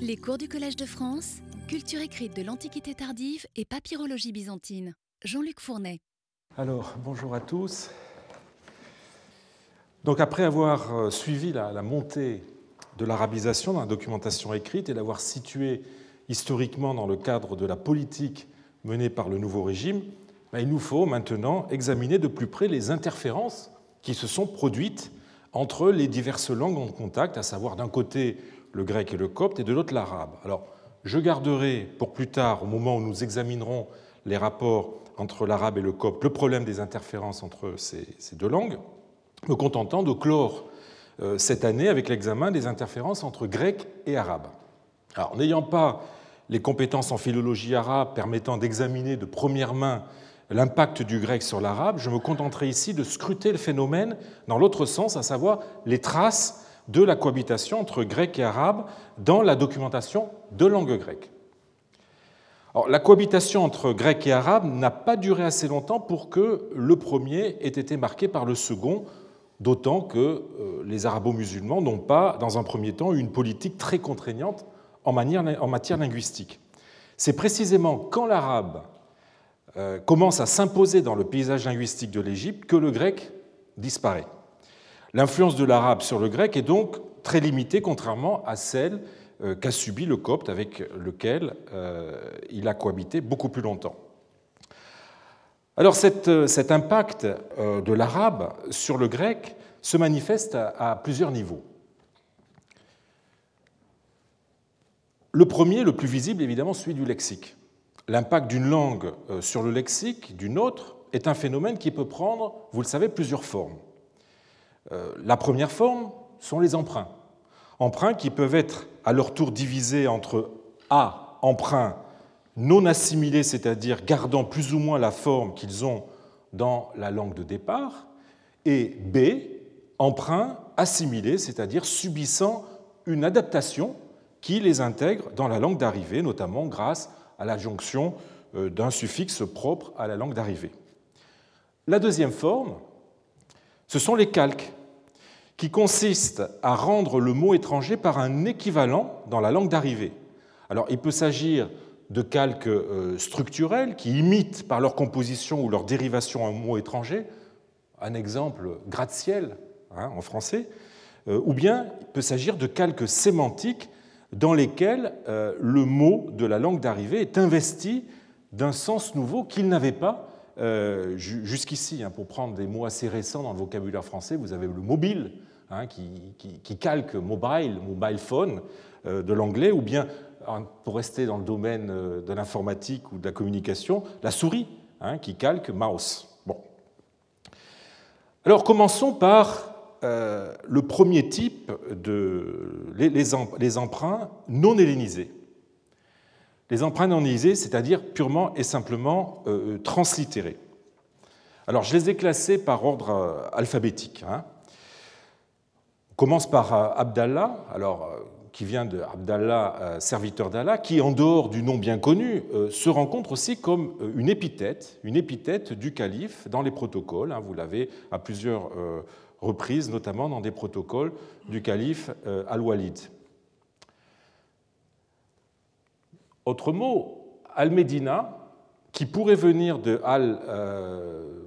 Les cours du Collège de France, culture écrite de l'Antiquité tardive et papyrologie byzantine. Jean-Luc Fournet. Alors, bonjour à tous. Donc, après avoir euh, suivi la, montée de l'arabisation dans la documentation écrite et l'avoir située historiquement dans le cadre de la politique menée par le nouveau régime, ben, il nous faut maintenant examiner de plus près les interférences qui se sont produites entre les diverses langues en contact, à savoir d'un côté le grec et le copte, et de l'autre l'arabe. Alors, je garderai pour plus tard, au moment où nous examinerons les rapports entre l'arabe et le copte, le problème des interférences entre ces, deux langues, me contentant de clore euh, cette année avec l'examen des interférences entre grec et arabe. Alors, n'ayant pas les compétences en philologie arabe permettant d'examiner de première main l'impact du grec sur l'arabe, je me contenterai ici de scruter le phénomène dans l'autre sens, à savoir les traces de la cohabitation entre grec et arabe dans la documentation de langue grecque. la cohabitation entre grec et arabe n'a pas duré assez longtemps pour que le premier ait été marqué par le second, d'autant que euh, les arabo-musulmans n'ont pas, dans un premier temps, eu une politique très contraignante en matière linguistique. C'est précisément quand l'arabe euh, commence à s'imposer dans le paysage linguistique de l'Égypte que le grec disparaît. L'influence de l'arabe sur le grec est donc très limitée, contrairement à celle euh, qu'a subi le copte, avec lequel euh, il a cohabité beaucoup plus longtemps. Alors euh, cet impact de l'arabe sur le grec se manifeste à plusieurs niveaux. Le premier, le plus visible, évidemment, celui du lexique. L'impact d'une langue sur le lexique d'une autre est un phénomène qui peut prendre, vous le savez, plusieurs formes. Euh, la première forme sont les emprunts. Emprunts qui peuvent être à leur tour divisés entre A, emprunts non assimilés, c'est-à-dire gardant plus ou moins la forme qu'ils ont dans la langue de départ, et B, emprunts assimilés, c'est-à-dire subissant une adaptation qui les intègre dans la langue d'arrivée, notamment grâce à l'adjonction euh, d'un suffixe propre à la langue d'arrivée. La deuxième forme, ce sont les calques, qui consistent à rendre le mot étranger par un équivalent dans la langue d'arrivée. Alors, il peut s'agir de calques euh, structurels qui imitent par leur composition ou leur dérivation un mot étranger, un exemple gratte-ciel hein, en français, euh, ou bien il peut s'agir de calques sémantiques dans lesquels euh, le mot de la langue d'arrivée est investi d'un sens nouveau qu'il n'avait pas jusqu'ici, hein, pour prendre des mots assez récents dans le vocabulaire français, vous avez le mobile, hein, qui, calque mobile, mobile phone euh, de l'anglais, ou bien, pour rester dans le domaine euh, de l'informatique ou de la communication, la souris, hein, qui calque mouse. Bon. Alors commençons par le premier type de les emprunts non hellénisés les empreintes non-lisées, c'est-à-dire purement et simplement euh, translittérées. Alors, je les ai classées par ordre euh, alphabétique. Hein. Commence par euh, Abdallah, alors, qui vient de Abdallah, serviteur d'Allah, qui, en dehors du nom bien connu, se rencontre aussi comme une épithète, une épithète du calife dans les protocoles. Hein. Vous l'avez à plusieurs reprises, notamment dans des protocoles du calife Al-Walid. Autre mot, Al-Medina, qui pourrait venir de Al, euh,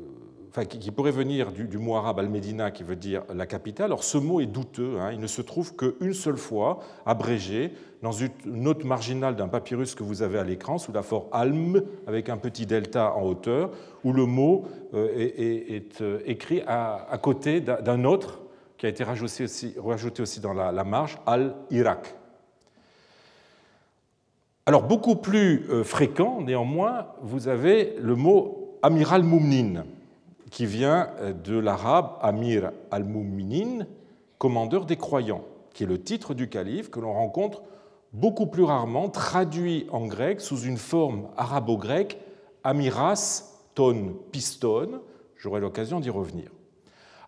qui pourrait venir du, mot arabe Al-Medina, qui veut dire la capitale. Alors ce mot est douteux. Hein. il ne se trouve qu'une seule fois, abrégé, dans une note marginale d'un papyrus que vous avez à l'écran, sous la forme Alm, avec un petit delta en hauteur, où le mot euh, est, euh, écrit à, côté d'un autre qui a été rajouté aussi, dans la, la marge, Al-Irak. Alors, beaucoup plus euh, fréquent, néanmoins, vous avez le mot Amiral Moumnin, qui vient euh, de l'arabe Amir al-Mouminin, commandeur des croyants, qui est le titre du calife que l'on rencontre beaucoup plus rarement traduit en grec sous une forme arabo-grecque Amiras ton piston. J'aurai l'occasion d'y revenir.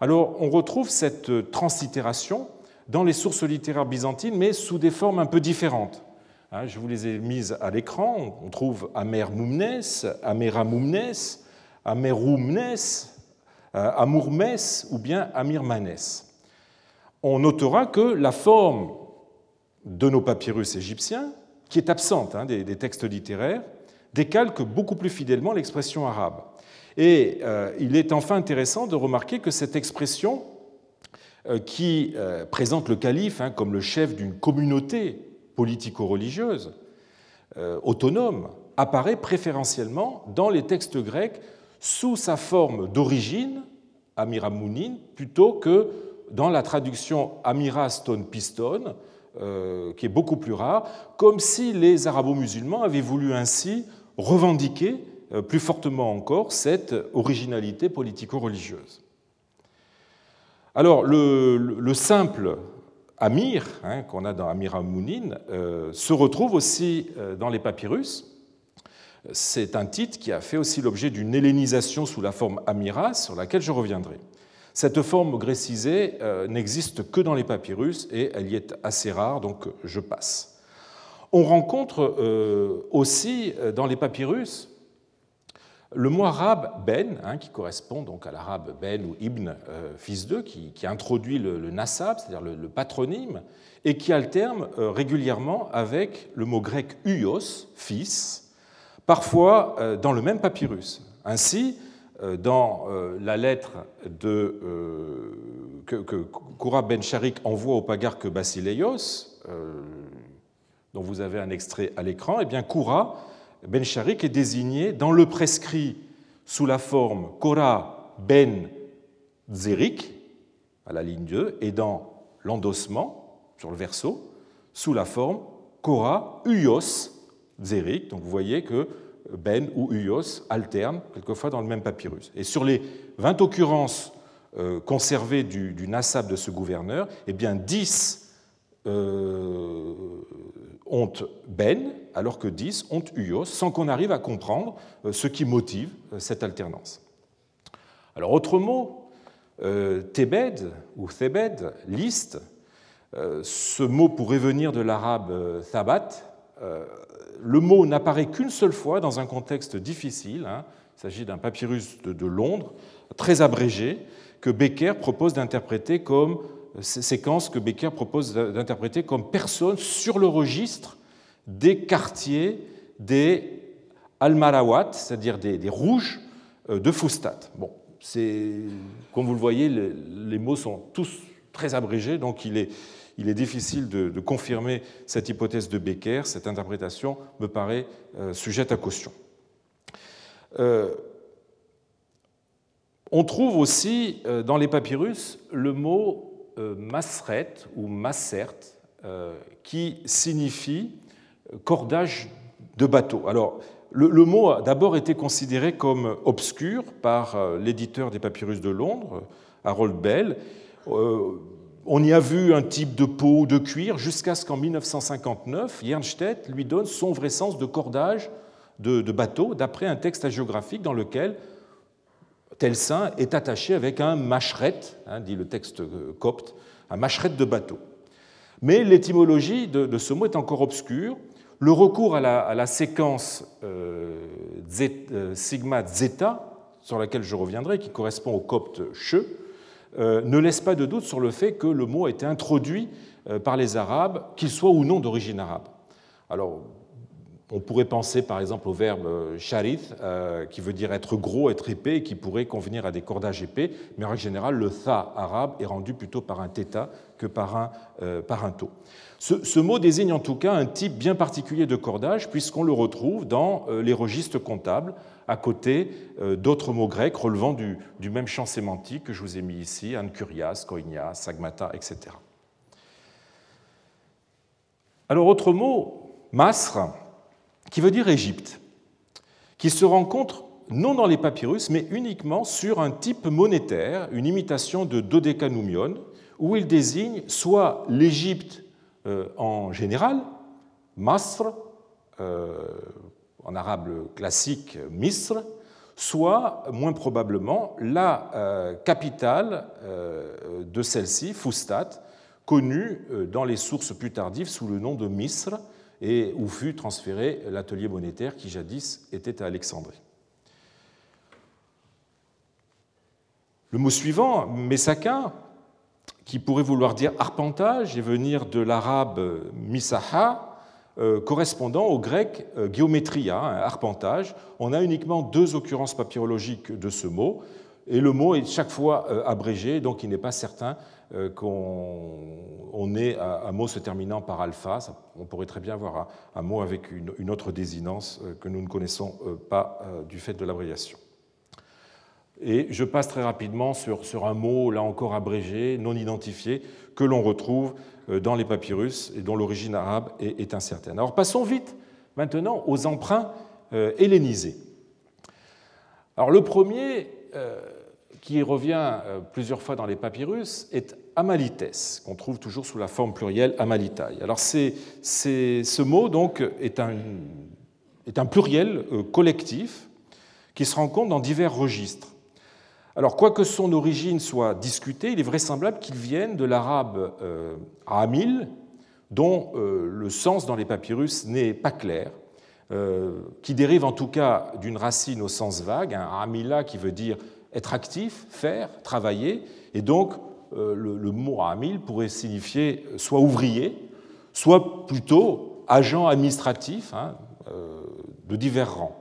Alors, on retrouve cette translittération dans les sources littéraires byzantines, mais sous des formes un peu différentes. Hein, je vous les ai mises à l'écran. On trouve Amer Moumnes, Amera Moumnes, Ameroumnes, euh, Amourmes ou bien Amirmanes. On notera que la forme de nos papyrus égyptiens, qui est absente hein, des, textes littéraires, décalque beaucoup plus fidèlement l'expression arabe. Et euh, il est enfin intéressant de remarquer que cette expression, euh, qui présente le calife hein, comme le chef d'une communauté politico-religieuse autonome, apparaît préférentiellement dans les textes grecs sous sa forme d'origine, Amiramounine, plutôt que dans la traduction Amira Stone Piston, euh, qui est beaucoup plus rare, comme si les arabo-musulmans avaient voulu ainsi revendiquer euh, plus fortement encore cette originalité politico-religieuse. Alors, le, simple Amir, hein, qu'on a dans Amir Amounine, euh, se retrouve aussi dans les papyrus. C'est un titre qui a fait aussi l'objet d'une hellénisation sous la forme Amira, sur laquelle je reviendrai. Cette forme grécisée euh, n'existe que dans les papyrus et elle y est assez rare, donc je passe. On rencontre euh, aussi euh, dans les papyrus le mot arabe ben, hein, qui correspond donc à l'arabe ben ou ibn, fils d'eux, qui, introduit le, nasab, c'est-à-dire le, patronyme, et qui alterne régulièrement avec le mot grec uios, fils, parfois dans le même papyrus. Ainsi, euh, dans euh, la lettre euh, que, Koura Ben Sharik envoie au pagarque Basileios, dont vous avez un extrait à l'écran, eh bien Koura Ben Sharik est désigné dans le prescrit sous la forme Kora Ben Zerik, à la ligne 2, et dans l'endossement, sur le verso, sous la forme Kora Uyos Donc vous voyez que ben ou Uyos alternent quelquefois dans le même papyrus. Et sur les 20 occurrences euh, conservées du, du, Nassab de ce gouverneur, eh bien 10 euh, ont Ben, alors que 10 ont Uyos, sans qu'on arrive à comprendre euh, ce qui motive cette alternance. Alors, autre mot, Tebed ou Thebed, liste, ce mot pourrait venir de l'arabe Thabat, le mot n'apparaît qu'une seule fois dans un contexte difficile. Hein. Il s'agit d'un papyrus de, Londres, très abrégé, que Becker propose d'interpréter comme séquence que Becker propose d'interpréter comme personne sur le registre des quartiers des Almarawat, c'est-à-dire des, rouges euh, de Fustat. Bon, comme vous le voyez, les mots sont tous très abrégés, donc il est il est difficile de, confirmer cette hypothèse de Becker. Cette interprétation me paraît euh, sujette à caution. Euh, on trouve aussi euh, dans les papyrus le mot masret ou massert qui signifie cordage de bateau. Alors, le, le mot a d'abord été considéré comme obscur par l'éditeur des papyrus de Londres, Harold Bell on y a vu un type de peau de cuir jusqu'à ce qu'en 1959, Jernstedt lui donne son vrai sens de cordage de, bateau, d'après un texte hagiographique dans lequel tel saint est attaché avec un machret, hein, dit le texte euh, copte, un machret de bateau. Mais l'étymologie de, ce mot est encore obscure. Le recours à la, séquence euh, euh, sigma zeta, sur laquelle je reviendrai, qui correspond au copte che, ne laisse pas de doute sur le fait que le mot a été introduit euh, par les Arabes, qu'il soit ou non d'origine arabe. Alors, on pourrait penser par exemple au verbe euh, sharith, qui veut dire être gros, être épais, et qui pourrait convenir à des cordages épais, mais en général, le tha arabe est rendu plutôt par un theta que par un, par un tau. Ce, mot désigne en tout cas un type bien particulier de cordage, puisqu'on le retrouve dans les registres comptables, à côté euh, d'autres mots grecs relevant du, même champ sémantique que je vous ai mis ici, ankurias, koinia, sagmata, etc. Alors, autre mot, masr, qui veut dire Égypte, qui se rencontre non dans les papyrus, mais uniquement sur un type monétaire, une imitation de dodécanoumion, où il désigne soit l'Égypte euh, en général, Masr, euh, en arabe classique Misr, soit moins probablement la euh, capitale euh, de celle-ci, Fustat, connue euh, dans les sources plus tardives sous le nom de Misr, et où fut transféré l'atelier monétaire qui jadis était à Alexandrie. Le mot suivant, Messaka, qui pourrait vouloir dire arpentage et venir de l'arabe misaha, correspondant au grec euh, géométria, arpentage. On a uniquement deux occurrences papyrologiques de ce mot, et le mot est chaque fois euh, abrégé, donc il n'est pas certain qu'on ait un mot se terminant par alpha. On pourrait très bien avoir un mot avec une autre désinence que nous ne connaissons pas du fait de l'abréviation. Et je passe très rapidement sur, un mot, là encore abrégé, non identifié, que l'on retrouve euh, dans les papyrus et dont l'origine arabe est incertaine. Alors passons vite maintenant aux emprunts euh, hellénisés. Alors le premier, euh, qui revient plusieurs fois dans les papyrus, est Amalites, qu'on trouve toujours sous la forme plurielle Amalitai. Alors ce mot donc est un pluriel collectif qui se rencontre dans divers registres. Alors, quoique son origine soit discutée, il est vraisemblable qu'il vienne de l'arabe euh, amil, dont euh, le sens dans les papyrus n'est pas clair, euh, qui dérive en tout cas d'une racine au sens vague, un amila qui veut dire être actif, faire, travailler, et donc le, mot amil pourrait signifier soit ouvrier, soit plutôt agent administratif hein, de divers rangs.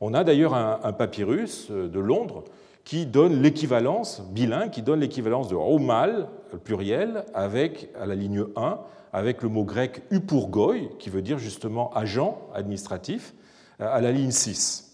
On a d'ailleurs un papyrus de Londres qui donne l'équivalence, bilingue, qui donne l'équivalence de Romal, pluriel, avec, à la ligne 1, avec le mot grec upurgoi, qui veut dire justement agent administratif, à la ligne 6.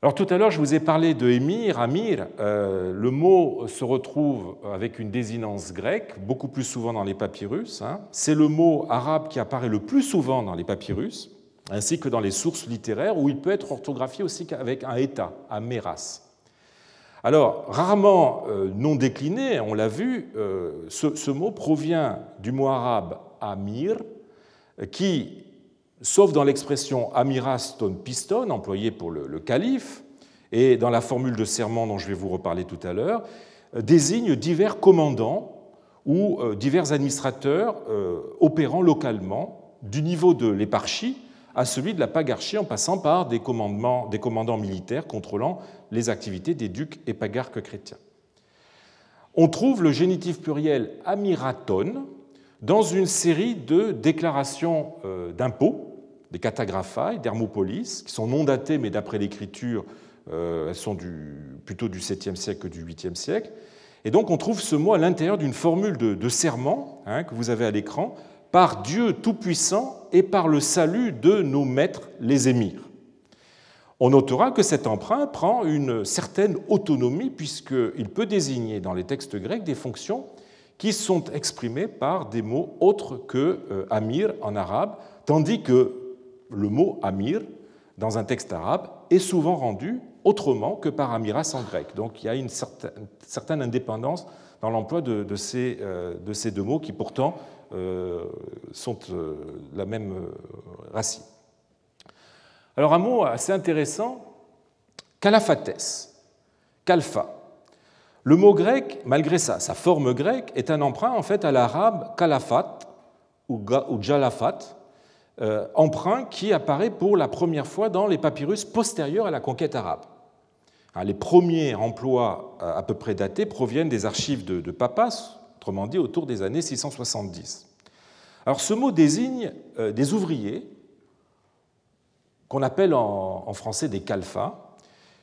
Alors tout à l'heure, je vous ai parlé de émir, amir. Euh, le mot se retrouve avec une désinence grecque, beaucoup plus souvent dans les papyrus. Hein. C'est le mot arabe qui apparaît le plus souvent dans les papyrus ainsi que dans les sources littéraires, où il peut être orthographié aussi avec un état, un méras. Alors, rarement euh, non décliné, on l'a vu, euh, ce, mot provient du mot arabe amir, qui, sauf dans l'expression amiras ton piston, employée pour le, calife, et dans la formule de serment dont je vais vous reparler tout à l'heure, désigne divers commandants ou euh, divers administrateurs opérant localement du niveau de l'éparchie à celui de la pagarchie en passant par des, commandants militaires contrôlant les activités des ducs et pagarques chrétiens. On trouve le génitif pluriel amiraton dans une série de déclarations euh, d'impôts, des catagraphae, d'Hermopolis, qui sont non datées, mais d'après l'écriture, euh, elles sont plutôt du 7e siècle que du 8e siècle. Et donc on trouve ce mot à l'intérieur d'une formule de, serment hein, que vous avez à l'écran, par Dieu Tout-Puissant et par le salut de nos maîtres les émirs. On notera que cet emprunt prend une certaine autonomie puisqu'il peut désigner dans les textes grecs des fonctions qui sont exprimées par des mots autres que euh, amir en arabe, tandis que le mot amir dans un texte arabe est souvent rendu autrement que par amiras en grec. Donc il y a une certaine, indépendance dans l'emploi de, ces, euh, de ces deux mots qui pourtant sont euh, la même euh, racine. Alors un mot assez intéressant, calaphates, kalfa. Le mot grec, malgré sa, sa forme grecque, est un emprunt en fait à l'arabe kalafat ou jalafat, emprunt qui apparaît pour la première fois dans les papyrus postérieurs à la conquête arabe. Hein, les premiers emplois à peu près datés proviennent des archives de, de Papas, autrement dit autour des années 670. Alors ce mot désigne euh, des ouvriers qu'on appelle en français des calfas,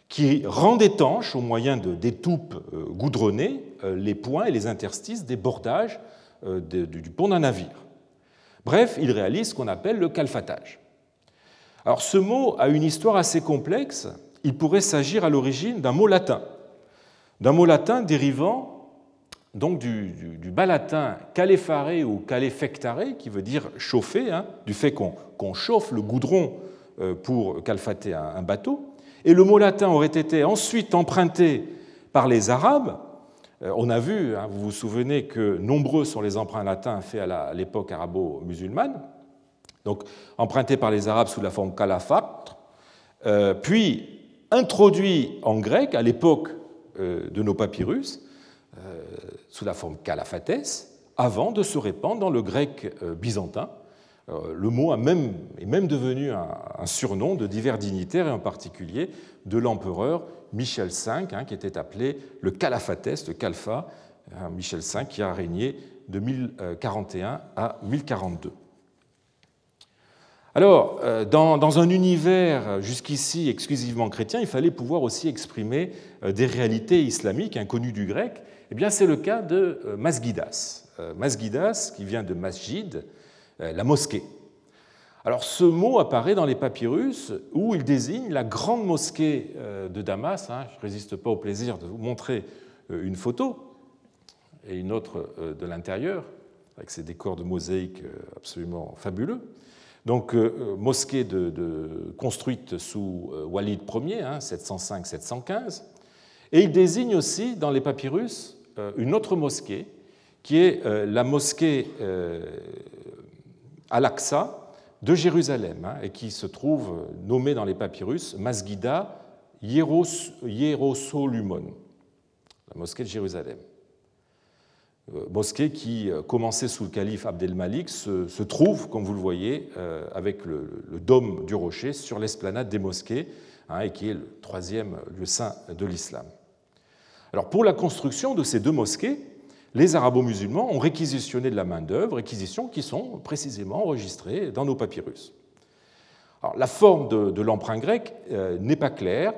qui rendent étanches au moyen d'étoupes euh, goudronnées euh, les points et les interstices des bordages du pont d'un navire. Bref, ils réalisent ce qu'on appelle le calfatage. Alors ce mot a une histoire assez complexe. Il pourrait s'agir à l'origine d'un mot latin, d'un mot latin dérivant donc du, bas latin calefare ou calefectare, qui veut dire chauffer, hein, du fait qu'on chauffe le goudron euh, pour calfater un, bateau. Et le mot latin aurait été ensuite emprunté par les Arabes. Euh, on a vu, hein, vous vous souvenez, que nombreux sont les emprunts latins faits à l'époque arabo-musulmane, donc empruntés par les Arabes sous la forme calafat, euh, puis introduits en grec à l'époque de nos papyrus, sous la forme calaphates avant de se répandre dans le grec euh, byzantin. Euh, le mot est même devenu un, surnom de divers dignitaires, et en particulier de l'empereur Michel V, hein, qui était appelé le calaphates, le calfa, Michel V, qui a régné de 1041 à 1042. Alors, euh, dans, un univers jusqu'ici exclusivement chrétien, il fallait pouvoir aussi exprimer euh, des réalités islamiques inconnues du grec. Eh bien, c'est le cas de euh, Masgidas. Masgidas, qui vient de masjid, la mosquée. Alors, ce mot apparaît dans les papyrus où il désigne la grande mosquée de Damas. Hein. Je ne résiste pas au plaisir de vous montrer une photo et une autre de l'intérieur, avec ces décors de mosaïque absolument fabuleux. Donc, euh, euh, mosquée construite sous euh, Walid Ier, 705-715. Hein, Et il désigne aussi dans les papyrus une autre mosquée, qui est la mosquée Al-Aqsa de Jérusalem, hein, et qui se trouve nommée dans les papyrus Masgida Hierosolumon, la mosquée de Jérusalem. Euh, mosquée qui euh, commençait sous le calife Abdelmalik se, trouve, comme vous le voyez, euh, avec le, dôme du rocher sur l'esplanade des mosquées, hein, et qui est le troisième lieu saint de l'islam. Alors pour la construction de ces deux mosquées, les arabo-musulmans ont réquisitionné de la main-d'œuvre, réquisitions qui sont précisément enregistrées dans nos papyrus. La forme de, l'emprunt grec n'est pas claire.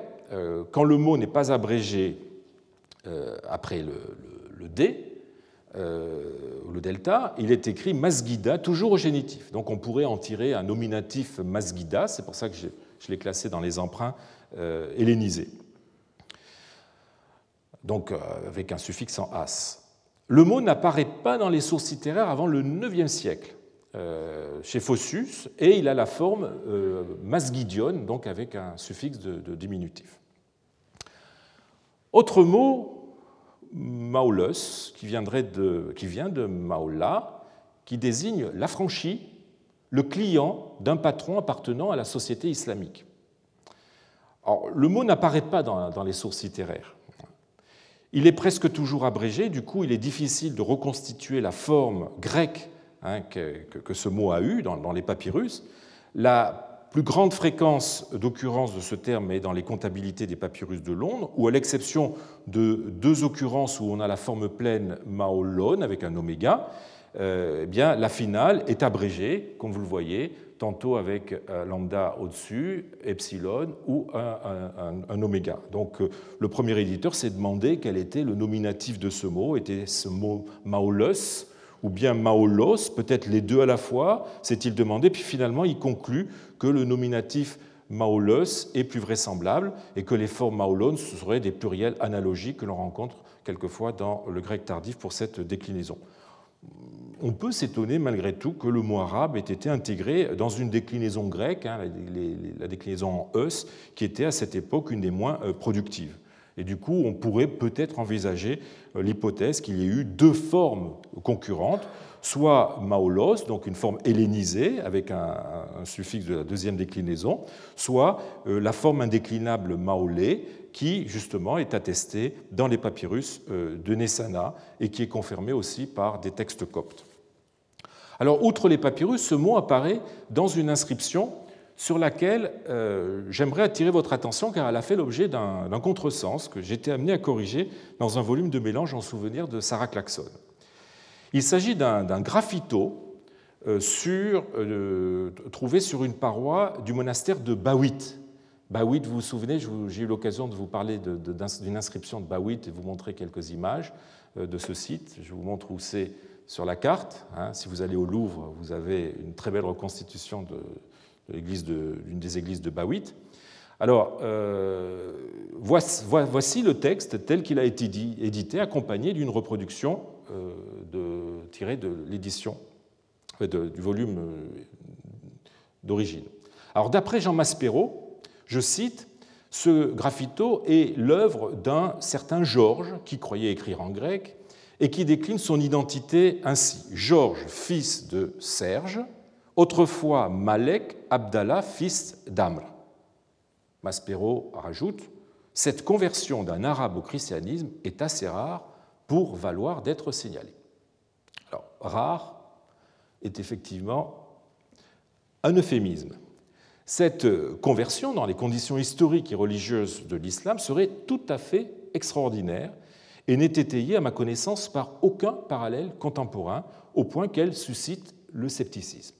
quand le mot n'est pas abrégé après le, le D, euh, le delta, il est écrit masgida, toujours au génitif. Donc on pourrait en tirer un nominatif masgida, c'est pour ça que je, l'ai classé dans les emprunts euh, hellénisés. Donc euh, avec un suffixe en as. Le mot n'apparaît pas dans les sources littéraires avant le IXe siècle, chez Phossus, et il a la forme masgidion, donc avec un suffixe de, diminutif. Autre mot Maulos, qui, vient de Maula, qui désigne l'affranchi, le client d'un patron appartenant à la société islamique. le mot n'apparaît pas dans, les sources littéraires. Il est presque toujours abrégé, du coup il est difficile de reconstituer la forme grecque hein, que, ce mot a eu dans, dans les papyrus. La plus grande fréquence d'occurrence de ce terme est dans les comptabilités des papyrus de Londres, où à l'exception de deux occurrences où on a la forme pleine maolone avec un oméga, eh bien, la finale est abrégée, comme vous le voyez, tantôt avec lambda au-dessus, epsilon ou un, oméga. Donc euh, le premier éditeur s'est demandé quel était le nominatif de ce mot. Était ce mot maolos ou bien maolos, peut-être les deux à la fois, s'est-il demandé, puis finalement il conclut que le nominatif maolos est plus vraisemblable et que les formes maolon seraient des pluriels analogiques que l'on rencontre quelquefois dans le grec tardif pour cette déclinaison. On peut s'étonner malgré tout que le mot arabe ait été intégré dans une déclinaison grecque, hein, la déclinaison en qui était à cette époque une des moins euh, productives. Et du coup, on pourrait peut-être envisager euh, l'hypothèse qu'il y ait eu deux formes concurrentes, soit maolos, donc une forme hellénisée avec un, suffixe de la deuxième déclinaison, soit euh, la forme indéclinable maolé, qui justement est attestée dans les papyrus euh, de Nessana et qui est confirmée aussi par des textes coptes. Alors, outre les papyrus, ce mot apparaît dans une inscription sur laquelle euh, j'aimerais attirer votre attention car elle a fait l'objet d'un contresens que j'étais amené à corriger dans un volume de mélange en souvenir de Sarah Claxon. Il s'agit d'un graffito euh, trouvé sur une paroi du monastère de Bawit. Bawit, vous vous souvenez, j'ai eu l'occasion de vous parler d'une inscription de Bawit et vous montrer quelques images de ce site. Je vous montre où c'est sur la carte. Hein. Si vous allez au Louvre, vous avez une très belle reconstitution de, d'une des églises de Bawit. Alors, euh, voici, le texte tel qu'il a été édité, accompagné d'une reproduction euh, tirée de l'édition, du volume euh, d'origine. Alors, d'après Jean Maspero, je cite, ce graffito est l'œuvre d'un certain Georges qui croyait écrire en grec et qui décline son identité ainsi. Georges, fils de Serge, autrefois Malek Abdallah, fils d'Amr. Maspero rajoute Cette conversion d'un arabe au christianisme est assez rare pour valoir d'être signalée. Alors, rare est effectivement un euphémisme. Cette conversion, dans les conditions historiques et religieuses de l'islam, serait tout à fait extraordinaire et n'est étayée à ma connaissance par aucun parallèle contemporain, au point qu'elle suscite le scepticisme.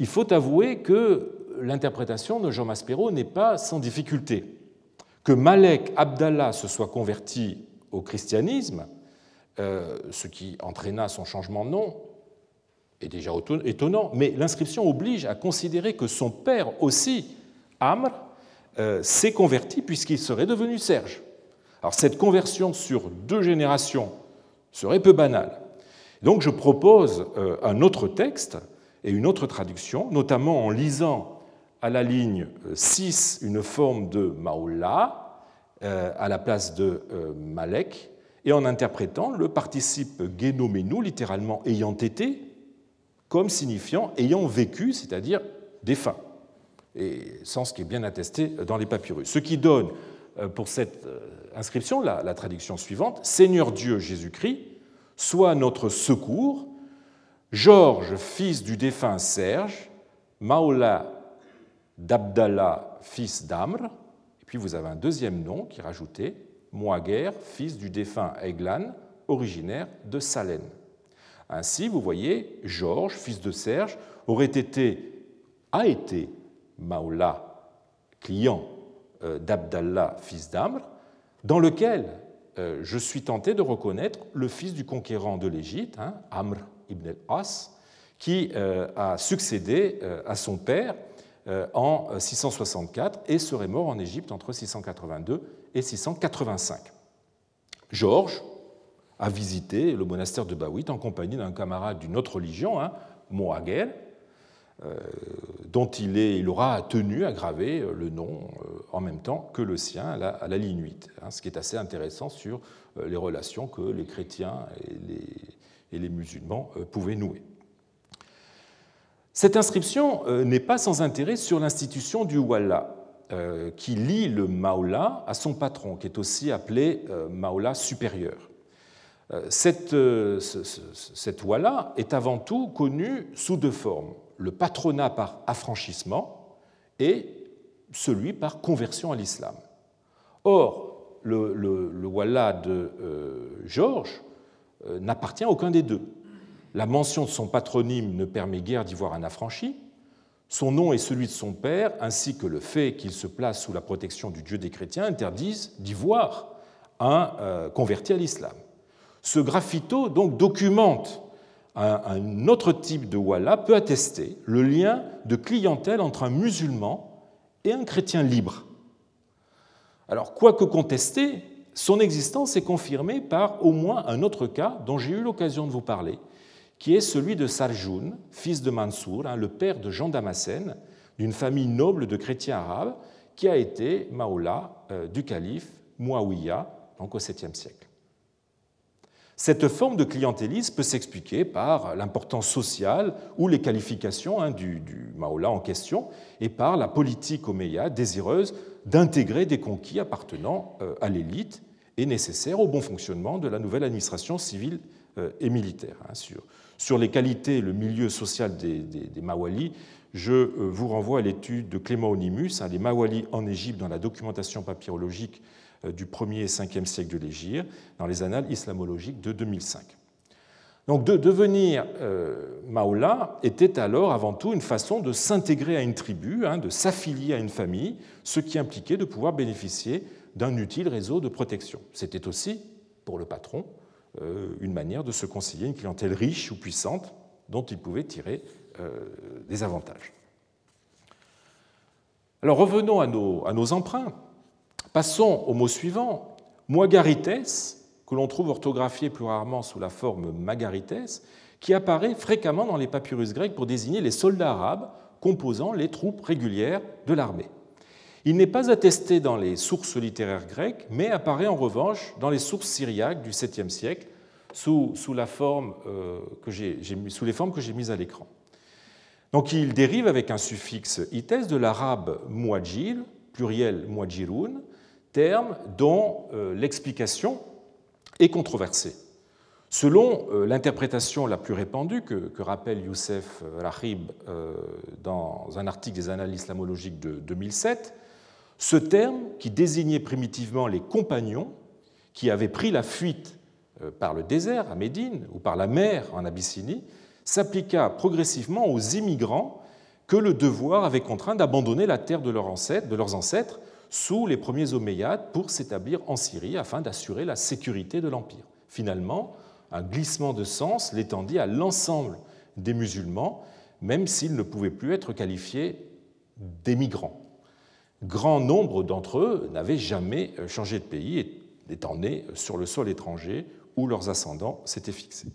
Il faut avouer que l'interprétation de Jean Maspero n'est pas sans difficulté. Que Malek Abdallah se soit converti au christianisme, euh, ce qui entraîna son changement de nom, est déjà étonnant, mais l'inscription oblige à considérer que son père aussi, Amr, euh, s'est converti puisqu'il serait devenu Serge. Alors cette conversion sur deux générations serait peu banale. Donc je propose euh, un autre texte et une autre traduction, notamment en lisant à la ligne 6 une forme de Maola à la place de Malek, et en interprétant le participe genomenou, littéralement ayant été, comme signifiant ayant vécu, c'est-à-dire défunt, et sens qui est bien attesté dans les papyrus. Ce qui donne euh, pour cette euh, inscription la, traduction suivante Seigneur Dieu Jésus-Christ, soit notre secours, Georges, fils du défunt Serge, Maola d'Abdallah, fils d'Amr, et puis vous avez un deuxième nom qui est rajouté, Moaguer, fils du défunt Eglan, originaire de Salène. Ainsi, vous voyez, Georges, fils de Serge, aurait été, a été Maola, client euh, d'Abdallah, fils d'Amr, dans lequel euh, je suis tenté de reconnaître le fils du conquérant de l'Égypte, hein, Amr ibn al-As, qui euh, a succédé à son père en 664 et serait mort en Égypte entre 682 et 685. Georges a visité le monastère de Bawit en compagnie d'un camarade d'une autre religion, hein, euh, dont il, aura tenu à graver euh, le nom euh, en même temps que le sien à la, ligne 8, hein, ce qui est assez intéressant sur les relations que les chrétiens et les, et les musulmans pouvaient nouer. Cette inscription n'est pas sans intérêt sur l'institution du Wallah, qui lie le Maola à son patron, qui est aussi appelé Maola supérieur. Euh, cette, cette Walla est avant tout connue sous deux formes, le patronat par affranchissement et celui par conversion à l'islam. Or, le, le, Walla de Georges n'appartient à aucun des deux. La mention de son patronyme ne permet guère d'y voir un affranchi, son nom et celui de son père, ainsi que le fait qu'il se place sous la protection du Dieu des chrétiens, interdisent d'y voir un euh, converti à l'islam. Ce graffito donc documente un, autre type de walla, peut attester le lien de clientèle entre un musulman et un chrétien libre. Alors, quoique contesté, son existence est confirmée par au moins un autre cas dont j'ai eu l'occasion de vous parler, qui est celui de Sarjoun, fils de Mansour, hein, le père de Jean Damascène, d'une famille noble de chrétiens arabes, qui a été Maola euh, du calife Muawiyah, donc au 7e siècle. Cette forme de clientélisme peut s'expliquer par l'importance sociale ou les qualifications hein, du, Maola en question et par la politique omeya désireuse d'intégrer des conquis appartenant euh, à l'élite et nécessaires au bon fonctionnement de la nouvelle administration civile euh, et militaire. Hein, sur, les qualités et le milieu social des, des, Mawali, je euh, vous renvoie à l'étude de Clément Onimus, Les Mawali en Égypte dans la documentation papyrologique du 1er et 5e siècle de l'Égypte, dans les annales islamologiques de 2005. Donc de devenir euh, Maola était alors avant tout une façon de s'intégrer à une tribu, hein, de s'affilier à une famille, ce qui impliquait de pouvoir bénéficier d'un utile réseau de protection. C'était aussi, pour le patron, euh, une manière de se conseiller une clientèle riche ou puissante dont il pouvait tirer euh, des avantages. Alors revenons à nos emprunts. Passons au mot suivant, moagarites, que l'on trouve orthographié plus rarement sous la forme magarites, qui apparaît fréquemment dans les papyrus grecs pour désigner les soldats arabes composant les troupes régulières de l'armée. Il n'est pas attesté dans les sources littéraires grecques, mais apparaît en revanche dans les sources syriaques du 7e siècle, euh, sous les formes que j'ai mises à l'écran. Donc il dérive avec un suffixe ites de l'arabe muajir, pluriel muajirun, terme dont euh, l'explication est controversée. Selon euh, l'interprétation la plus répandue que, rappelle Youssef Rahib dans un article des Annales islamologiques de 2007, ce terme, qui désignait primitivement les compagnons, qui avaient pris la fuite euh, par le désert à Médine ou par la mer en Abyssinie, s'appliqua progressivement aux immigrants que le devoir avait contraint d'abandonner la terre de, leurs ancêtres sous les premiers Omeyyades pour s'établir en Syrie afin d'assurer la sécurité de l'Empire. Finalement, un glissement de sens l'étendit à l'ensemble des musulmans, même s'ils ne pouvaient plus être qualifiés d'émigrants. Grand nombre d'entre eux n'avaient jamais changé de pays, étant nés sur le sol étranger où leurs ascendants s'étaient fixés.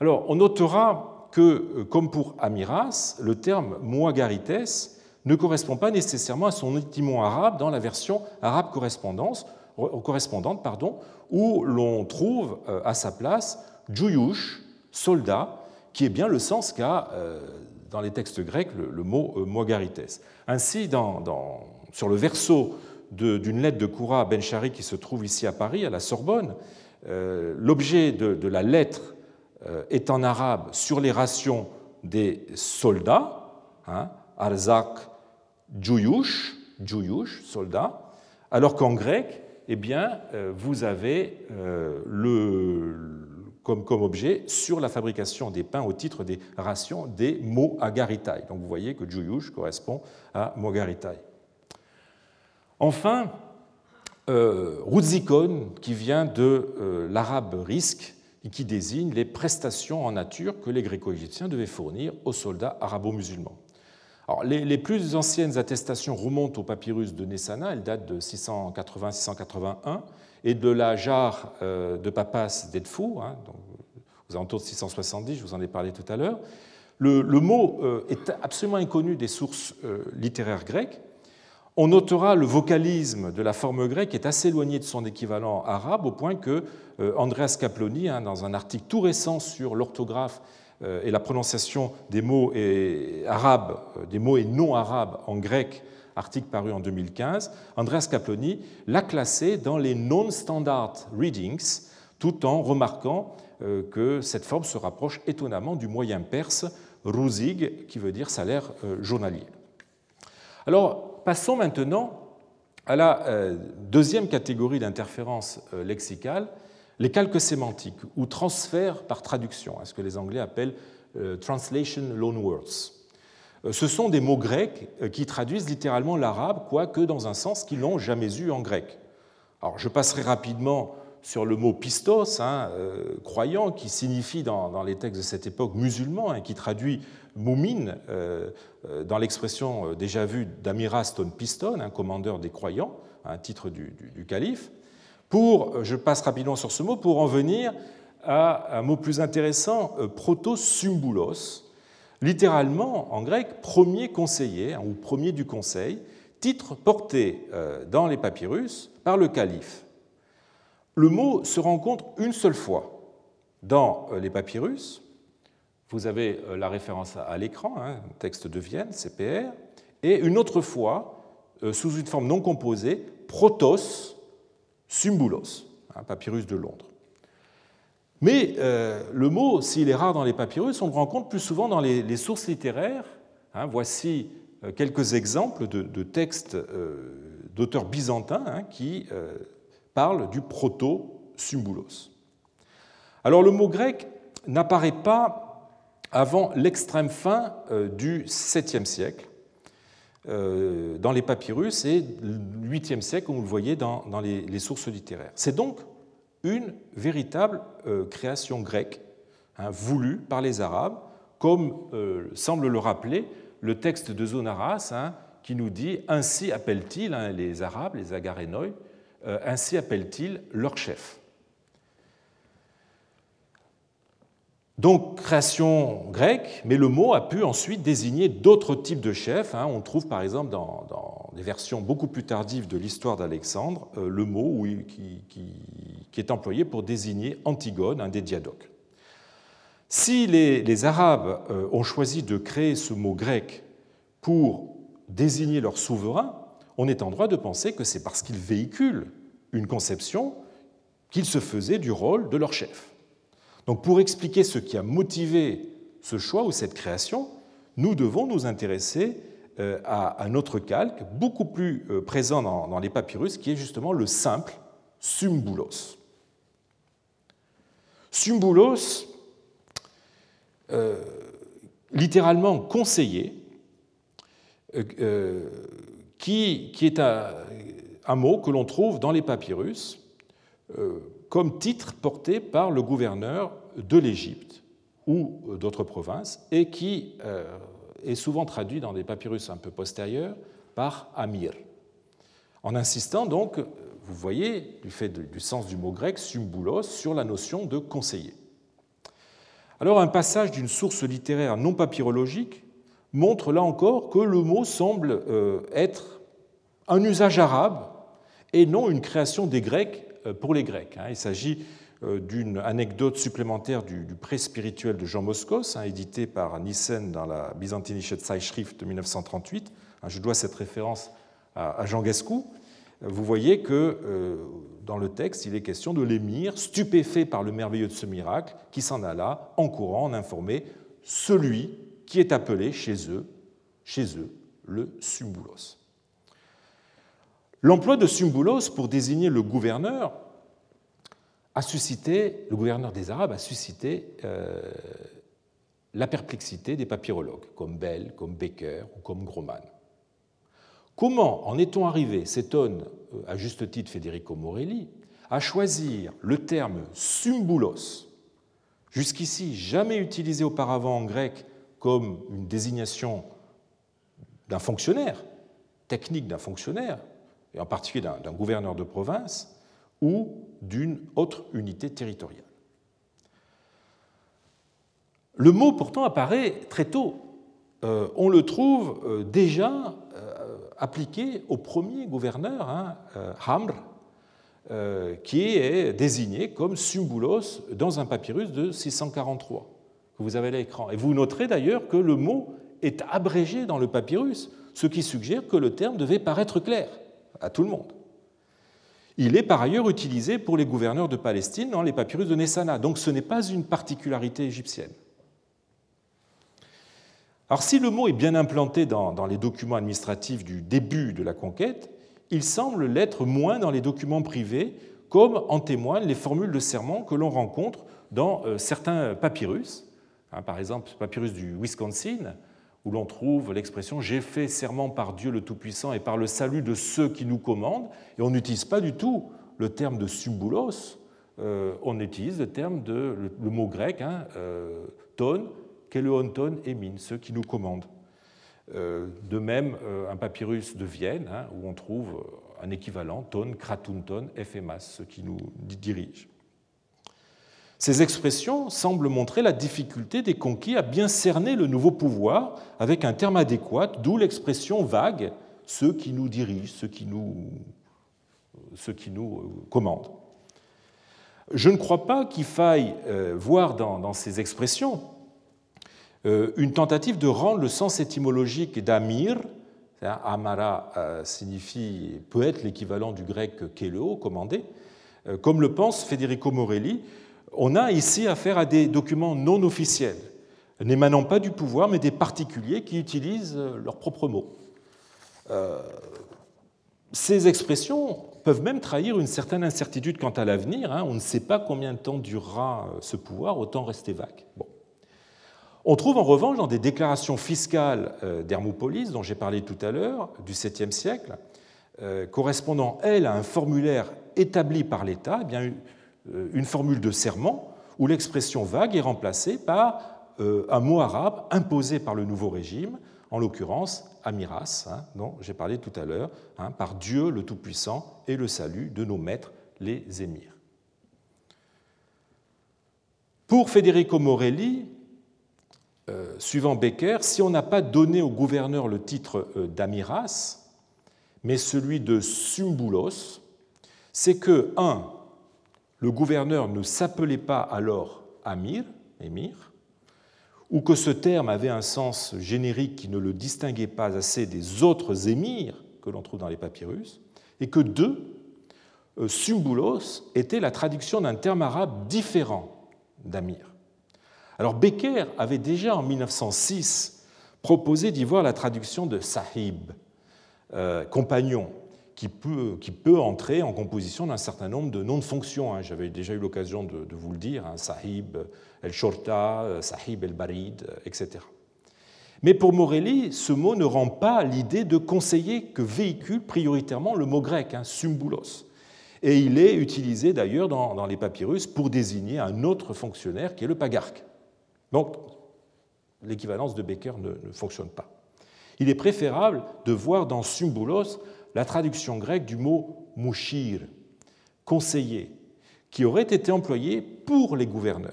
Alors, on notera que, comme pour Amiras, le terme Moagarites ne correspond pas nécessairement à son étymon arabe dans la version arabe correspondante, pardon, où l'on trouve euh, à sa place Juyush, soldat, qui est bien le sens qu'a euh, dans les textes grecs le, mot Moagarites. Ainsi, sur le verso d'une lettre de Koura à Benchari qui se trouve ici à Paris, à la Sorbonne, euh, l'objet de, la lettre euh, est en arabe sur les rations des soldats, hein, Arzak Juyush, Juyush, soldat, alors qu'en grec, eh euh, vous avez le, comme, objet sur la fabrication des pains au titre des rations des mots agaritai. Donc vous voyez que Juyush correspond à mogaritai. Enfin, euh, qui vient de euh, l'arabe risque et qui désigne les prestations en nature que les gréco-égyptiens devaient fournir aux soldats arabo-musulmans. Alors, les, plus anciennes attestations remontent au papyrus de Nessana, elles datent de 680-681, et de la jarre euh, de Papas d'Edfou, hein, aux alentours de 670, je vous en ai parlé tout à l'heure. Le, mot euh, est absolument inconnu des sources littéraires grecques, on notera le vocalisme de la forme grecque est assez éloigné de son équivalent arabe au point que euh, Andreas Kaploni, hein, dans un article tout récent sur l'orthographe euh, et la prononciation des mots arabes, euh, des mots et non arabes en grec, article paru en 2015, Andreas Kaploni l'a classé dans les non-standard readings, tout en remarquant que cette forme se rapproche étonnamment du moyen perse ruzig, qui veut dire salaire journalier. Alors, passons maintenant à la euh, deuxième catégorie d'interférences euh, lexicales, les calques sémantiques ou transferts par traduction, ce que les Anglais appellent euh, translation loanwords. Ce sont des mots grecs qui traduisent littéralement l'arabe, quoique dans un sens qu'ils n'ont jamais eu en grec. Alors, je passerai rapidement sur le mot pistos, hein, croyant, qui signifie dans, les textes de cette époque musulman, hein, qui traduit moumine euh, dans l'expression euh, déjà vue d'Amira Stone Piston, un commandeur des croyants, un titre du, calife. Pour, euh, je passe rapidement sur ce mot, pour en venir à un mot plus intéressant, proto-symbulos, littéralement en grec premier conseiller hein, ou premier du conseil, titre porté dans les papyrus par le calife. Le mot se rencontre une seule fois dans les papyrus, vous avez euh, la référence à l'écran, hein, texte de Vienne, CPR, et une autre fois, euh, sous une forme non composée, Protos Symbulos, un papyrus de Londres. Mais euh, le mot, s'il est rare dans les papyrus, on le rencontre plus souvent dans les, sources littéraires. Hein. voici quelques exemples de, textes d'auteurs byzantins hein, qui parlent du proto-symbulos. Alors le mot grec n'apparaît pas avant l'extrême fin euh, du 7e siècle euh, dans les papyrus et le 8e siècle, comme vous le voyez dans, les, sources littéraires. C'est donc une véritable euh, création grecque, hein, voulue par les Arabes, comme semble le rappeler le texte de Zonaras, hein, qui nous dit Ainsi appellent-ils, hein, les Arabes, les Agarénoi, ainsi appellent-ils leur chef. Donc création grecque, mais le mot a pu ensuite désigner d'autres types de chefs. Hein. On trouve par exemple dans, des versions beaucoup plus tardives de l'histoire d'Alexandre euh, le mot qui, est employé pour désigner Antigone, un des diadoques. Si les, Arabes euh, ont choisi de créer ce mot grec pour désigner leur souverain, on est en droit de penser que c'est parce qu'ils véhiculent une conception qu'ils se faisaient du rôle de leur chef. Donc pour expliquer ce qui a motivé ce choix ou cette création, nous devons nous intéresser euh, à un autre calque beaucoup plus euh, présent dans les papyrus, qui est justement le simple Symbulos. Symbulos, euh, littéralement conseiller, euh, qui, est un, mot que l'on trouve dans les papyrus comme titre porté par le gouverneur de l'Égypte ou d'autres provinces et qui est souvent traduit dans des papyrus un peu postérieurs par Amir. En insistant donc, vous voyez, du fait du sens du mot grec, symbulos, sur la notion de conseiller. Alors un passage d'une source littéraire non papyrologique montre là encore que le mot semble euh, être un usage arabe et non une création des Grecs euh, pour les Grecs. Hein. Il s'agit euh, d'une anecdote supplémentaire du, pré spirituel de Jean Moscos, hein, édité par Nissen dans la Byzantinische Zeitschrift de 1938. Hein, je dois cette référence à Jean Guescou vous voyez que euh, dans le texte, il est question de l'émir, stupéfait par le merveilleux de ce miracle, qui s'en alla en courant en informer celui qui est appelé chez eux, chez eux, le Symbulos. L'emploi de Symbulos pour désigner le gouverneur a suscité, le gouverneur des Arabes a suscité euh, la perplexité des papyrologues, comme Bell, comme Becker ou comme Groman. Comment en est-on arrivé, s'étonne euh, à juste titre Federico Morelli, à choisir le terme symbulos, jusqu'ici jamais utilisé auparavant en grec comme une désignation d'un fonctionnaire, technique d'un fonctionnaire, et en particulier d'un gouverneur de province, ou d'une autre unité territoriale. Le mot pourtant apparaît très tôt. Euh, on le trouve euh, déjà appliqué au premier gouverneur, hein, euh, Hamr, euh, qui est désigné comme Symbulos dans un papyrus de 643 que vous avez à l'écran. Et vous noterez d'ailleurs que le mot est abrégé dans le papyrus, ce qui suggère que le terme devait paraître clair à tout le monde. Il est par ailleurs utilisé pour les gouverneurs de Palestine dans les papyrus de Nessana, donc ce n'est pas une particularité égyptienne. Alors si le mot est bien implanté dans, les documents administratifs du début de la conquête, il semble l'être moins dans les documents privés, comme en témoignent les formules de serment que l'on rencontre dans euh, certains papyrus. Hein, par exemple, le papyrus du Wisconsin, où l'on trouve l'expression J'ai fait serment par Dieu le Tout-Puissant et par le salut de ceux qui nous commandent, et on n'utilise pas du tout le terme de symbolos, euh, on utilise le terme de le, mot grec, hein, euh, ton, Keleonton et ceux qui nous commandent. Euh, de même, euh, un papyrus de Vienne, hein, où on trouve un équivalent, ton, kratunton, ephemas, ceux qui nous dirigent. Ces expressions semblent montrer la difficulté des conquis à bien cerner le nouveau pouvoir avec un terme adéquat, d'où l'expression vague, ceux qui nous dirigent, ceux qui nous, qui nous commandent. Je ne crois pas qu'il faille voir dans, ces expressions euh, une tentative de rendre le sens étymologique d'Amir, Amara euh, signifie, peut être l'équivalent du grec Kéleo, commandé, euh, comme le pense Federico Morelli, on a ici affaire à des documents non officiels, n'émanant pas du pouvoir, mais des particuliers qui utilisent leurs propres mots. Ces expressions peuvent même trahir une certaine incertitude quant à l'avenir. Hein. On ne sait pas combien de temps durera ce pouvoir, autant rester vague. On trouve en revanche dans des déclarations fiscales euh, d'Hermopolis, dont j'ai parlé tout à l'heure, du 7e siècle, euh, correspondant, elle, à un formulaire établi par l'État, eh euh, une formule de serment où l'expression vague est remplacée par un mot arabe imposé par le nouveau régime, en l'occurrence Amiras, hein, dont j'ai parlé tout à l'heure, hein, par Dieu le Tout-Puissant et le salut de nos maîtres, les émirs. Pour Federico Morelli, euh, suivant Becker, si on n'a pas donné au gouverneur le titre euh, d'Amiras, mais celui de Symbulos, c'est que, un, le gouverneur ne s'appelait pas alors Amir, émir, ou que ce terme avait un sens générique qui ne le distinguait pas assez des autres émirs que l'on trouve dans les papyrus, et que, deux, euh, Symbulos était la traduction d'un terme arabe différent d'Amir. Alors Becker avait déjà en 1906 proposé d'y voir la traduction de sahib, euh, compagnon, qui peut, entrer en composition d'un certain nombre de noms de fonctions. Hein. J'avais déjà eu l'occasion de, vous le dire, hein, Sahib, El-Shorta, Sahib El-Barid, etc. Mais pour Morelli, ce mot ne rend pas l'idée de conseiller que véhicule prioritairement le mot grec, hein, symbulos. Et il est utilisé d'ailleurs dans, les papyrus pour désigner un autre fonctionnaire qui est le pagarque. Donc, l'équivalence de Becker ne, ne, fonctionne pas. Il est préférable de voir dans symbulos la traduction grecque du mot mouchir, conseiller, qui aurait été employé pour les gouverneurs.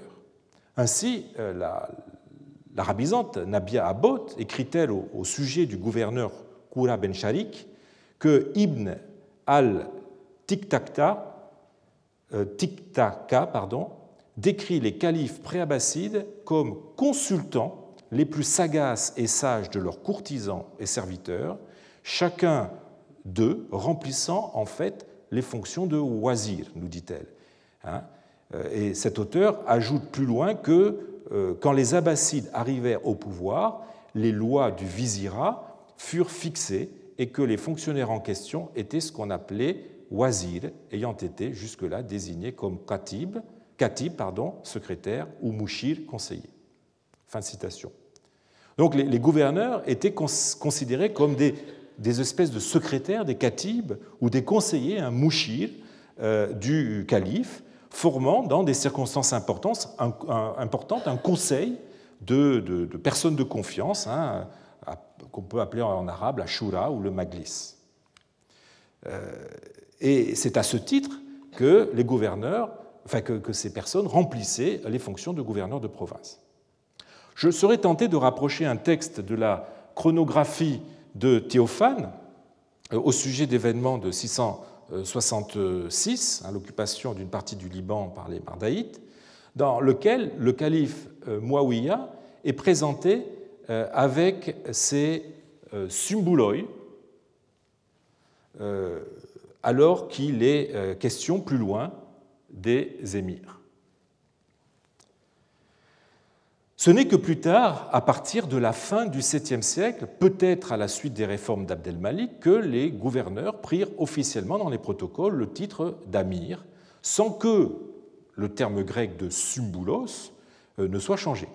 Ainsi, euh, la, L'arabisante Nabia Abbot écrit-elle au, sujet du gouverneur Koura Ben Sharik que Ibn al-Tiktaka euh, pardon, décrit les califes préabbassides comme consultants les plus sagaces et sages de leurs courtisans et serviteurs, chacun d'eux remplissant en fait les fonctions de wazir, nous dit-elle. Hein. Euh, et cet auteur ajoute plus loin que euh, quand les Abbassides arrivèrent au pouvoir, les lois du vizirat furent fixées et que les fonctionnaires en question étaient ce qu'on appelait wazir, ayant été jusque-là désignés comme katib, katib pardon, secrétaire, ou mouchir, conseiller. Fin de citation. Donc les, gouverneurs étaient considérés comme des, espèces de secrétaires, des katibs ou des conseillers, un mouchir euh, du calife, formant dans des circonstances importantes un, conseil de, personnes de confiance, hein, qu'on peut appeler en arabe la shura ou le maglis. Euh, et c'est à ce titre que les gouverneurs, enfin que, ces personnes remplissaient les fonctions de gouverneurs de province. Je serais tenté de rapprocher un texte de la chronographie de Théophane euh, au sujet d'événements de 600 66, hein, l'occupation d'une partie du Liban par les Mardaïtes, dans lequel le calife euh, Muawiyah est présenté euh, avec ses symbuloi, alors qu'il est question plus loin des émirs. Ce n'est que plus tard, à partir de la fin du 7e siècle, peut-être à la suite des réformes d'Abdel-Malik, que les gouverneurs prirent officiellement dans les protocoles le titre d'amir, sans que le terme grec de symbulos euh, ne soit changé.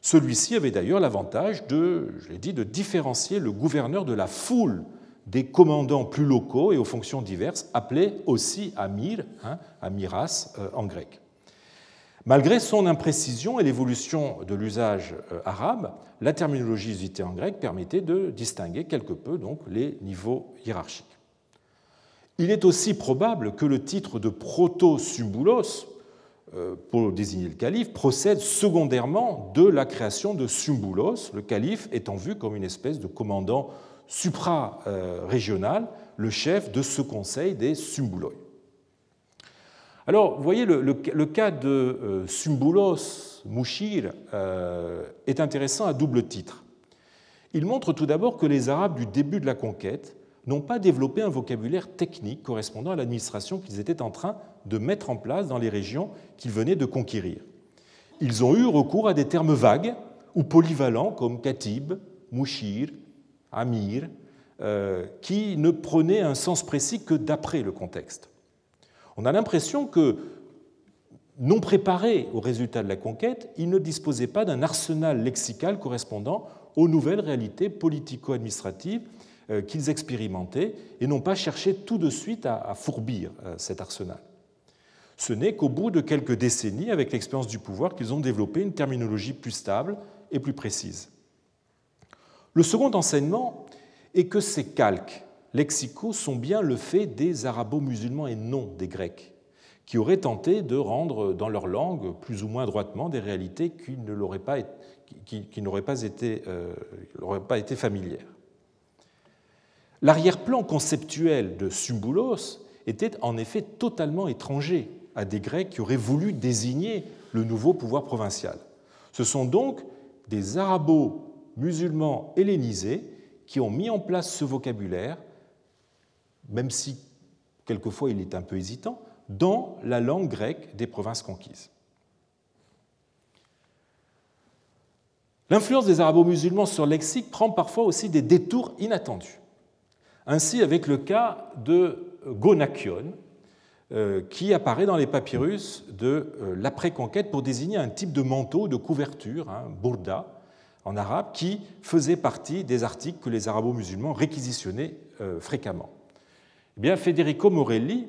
Celui-ci avait d'ailleurs l'avantage de, je l'ai dit, de différencier le gouverneur de la foule des commandants plus locaux et aux fonctions diverses, appelés aussi amir, hein, amiras euh, en grec. Malgré son imprécision et l'évolution de l'usage euh, arabe, la terminologie usitée en grec permettait de distinguer quelque peu donc, les niveaux hiérarchiques. Il est aussi probable que le titre de proto-symbulos, euh, pour désigner le calife, procède secondairement de la création de symbulos, le calife étant vu comme une espèce de commandant supra-régional, le chef de ce conseil des symbuloi. Alors, vous voyez, le, cas de euh, Symbulos Mouchir euh, est intéressant à double titre. Il montre tout d'abord que les Arabes du début de la conquête n'ont pas développé un vocabulaire technique correspondant à l'administration qu'ils étaient en train de mettre en place dans les régions qu'ils venaient de conquérir. Ils ont eu recours à des termes vagues ou polyvalents comme Katib, Mouchir, Amir, euh, qui ne prenaient un sens précis que d'après le contexte on a l'impression que, non préparés au résultat de la conquête, ils ne disposaient pas d'un arsenal lexical correspondant aux nouvelles réalités politico-administratives euh, qu'ils expérimentaient et n'ont pas cherché tout de suite à fourbir euh, cet arsenal. Ce n'est qu'au bout de quelques décennies, avec l'expérience du pouvoir, qu'ils ont développé une terminologie plus stable et plus précise. Le second enseignement est que ces calques lexicaux sont bien le fait des arabo-musulmans et non des grecs, qui auraient tenté de rendre dans leur langue plus ou moins droitement des réalités qui n'auraient pas, été, pas été familières. L'arrière-plan conceptuel de Symbulos était en effet totalement étranger à des Grecs qui auraient voulu désigner le nouveau pouvoir provincial. Ce sont donc des arabo-musulmans hellénisés qui ont mis en place ce vocabulaire même si quelquefois il est un peu hésitant, dans la langue grecque des provinces conquises. L'influence des arabo-musulmans sur le lexique prend parfois aussi des détours inattendus. Ainsi avec le cas de gonakion, euh, qui apparaît dans les papyrus de euh, l'après-conquête pour désigner un type de manteau, de couverture, hein, burda en arabe, qui faisait partie des articles que les arabo-musulmans réquisitionnaient euh, fréquemment. Eh bien, Federico Morelli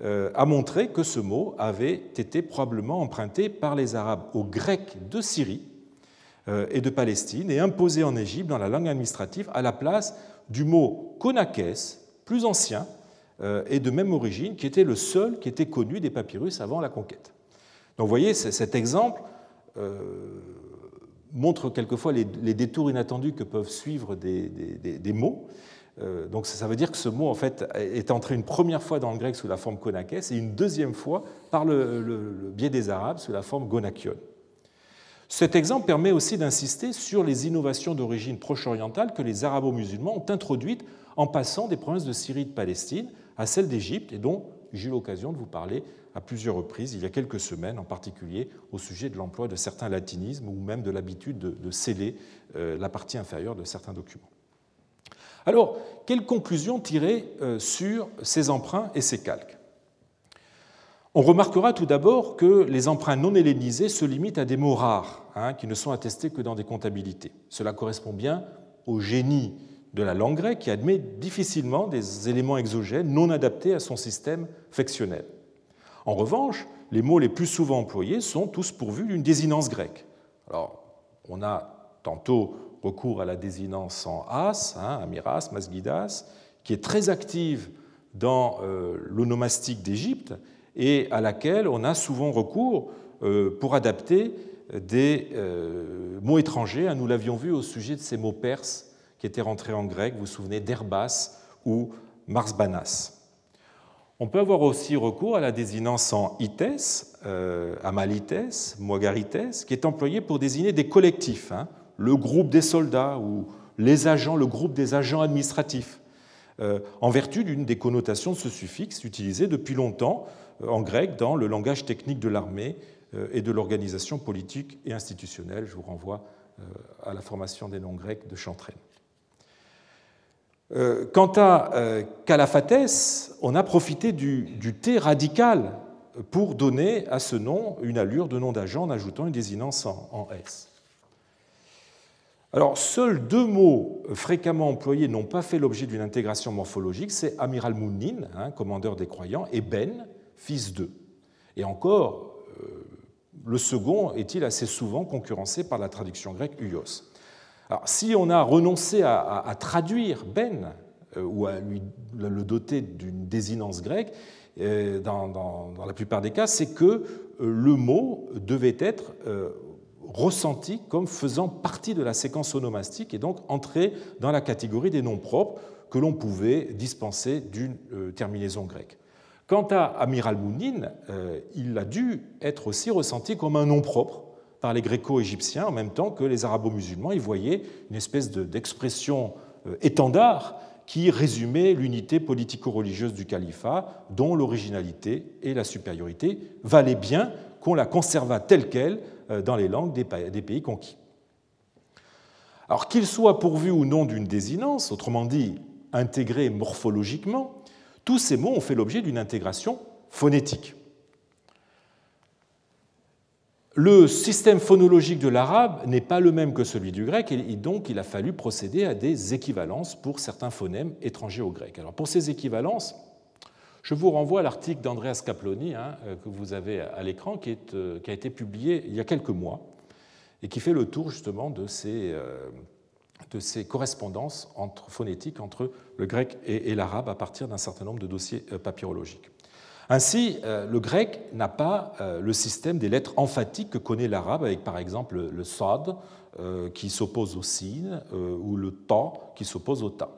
a montré que ce mot avait été probablement emprunté par les Arabes aux Grecs de Syrie et de Palestine et imposé en Égypte dans la langue administrative à la place du mot konakès, plus ancien, euh, et de même origine, qui était le seul qui était connu des papyrus avant la conquête. Donc vous voyez, cet exemple euh, montre quelquefois les, détours inattendus que peuvent suivre des, mots. Euh, donc ça veut dire que ce mot en fait est entré une première fois dans le grec sous la forme konakès et une deuxième fois par le, biais des Arabes sous la forme gonakion. Cet exemple permet aussi d'insister sur les innovations d'origine proche-orientale que les arabo-musulmans ont introduites en passant des provinces de Syrie et de Palestine à celle d'Égypte et dont j'ai eu l'occasion de vous parler à plusieurs reprises il y a quelques semaines, en particulier au sujet de l'emploi de certains latinismes ou même de l'habitude de, sceller euh, la partie inférieure de certains documents. Alors, quelles conclusions tirer euh, sur ces emprunts et ces calques? On remarquera tout d'abord que les emprunts non hellénisés se limitent à des mots rares, hein, qui ne sont attestés que dans des comptabilités. Cela correspond bien au génie de la langue grecque qui admet difficilement des éléments exogènes non adaptés à son système flexionnel. En revanche, les mots les plus souvent employés sont tous pourvus d'une désinence grecque. Alors, on a tantôt recours à la désinence en as, hein, amiras, masgidas, qui est très active dans euh, l'onomastique d'Égypte et à laquelle on a souvent recours euh, pour adapter des euh, mots étrangers. Nous l'avions vu au sujet de ces mots perses qui étaient rentrés en grec, vous vous souvenez d'Herbas ou Marsbanas. On peut avoir aussi recours à la désinence en ites, amalites, moagarites, qui est employée pour désigner des collectifs, hein, le groupe des soldats ou les agents, le groupe des agents administratifs, euh, en vertu d'une des connotations de ce suffixe utilisé depuis longtemps euh, en grec dans le langage technique de l'armée et de l'organisation politique et institutionnelle. Je vous renvoie à la formation des noms grecs de Chantraine. Euh, quant à euh, Calafates, on a profité du, T radical pour donner à ce nom une allure de nom d'agent en ajoutant une désinence en, S. Alors, seuls deux mots fréquemment employés n'ont pas fait l'objet d'une intégration morphologique, c'est Amiral Mounin, hein, commandeur des croyants, et Ben, fils d'eux. Et encore, euh, le second est-il assez souvent concurrencé par la traduction grecque Uios. Alors, si on a renoncé à, traduire Ben euh, ou à lui, le doter d'une désinence grecque, euh, dans, la plupart des cas, c'est que le mot devait être ressenti comme faisant partie de la séquence onomastique et donc entrer dans la catégorie des noms propres que l'on pouvait dispenser d'une terminaison grecque. Quant à Amiral Mounin, il a dû être aussi ressenti comme un nom propre par les gréco-égyptiens en même temps que les arabo-musulmans. Ils voyaient une espèce d'expression euh, étendard qui résumait l'unité politico-religieuse du califat, dont l'originalité et la supériorité valaient bien qu'on la conservât telle qu'elle euh, dans les langues des pays conquis. Alors qu'il soit pourvu ou non d'une désinence, autrement dit intégré morphologiquement, tous ces mots ont fait l'objet d'une intégration phonétique. Le système phonologique de l'arabe n'est pas le même que celui du grec, et donc il a fallu procéder à des équivalences pour certains phonèmes étrangers au grec. Alors pour ces équivalences, je vous renvoie à l'article d'Andreas Caploni, hein, euh, que vous avez à l'écran, euh, qui, a été publié il y a quelques mois, et qui fait le tour justement de ces, euh, correspondances entre, phonétiques entre le grec et l'arabe à partir d'un certain nombre de dossiers papyrologiques. Ainsi, euh, le grec n'a pas euh, le système des lettres emphatiques que connaît l'arabe, avec par exemple le sad euh, qui s'oppose au sin ou le ta qui s'oppose au ta.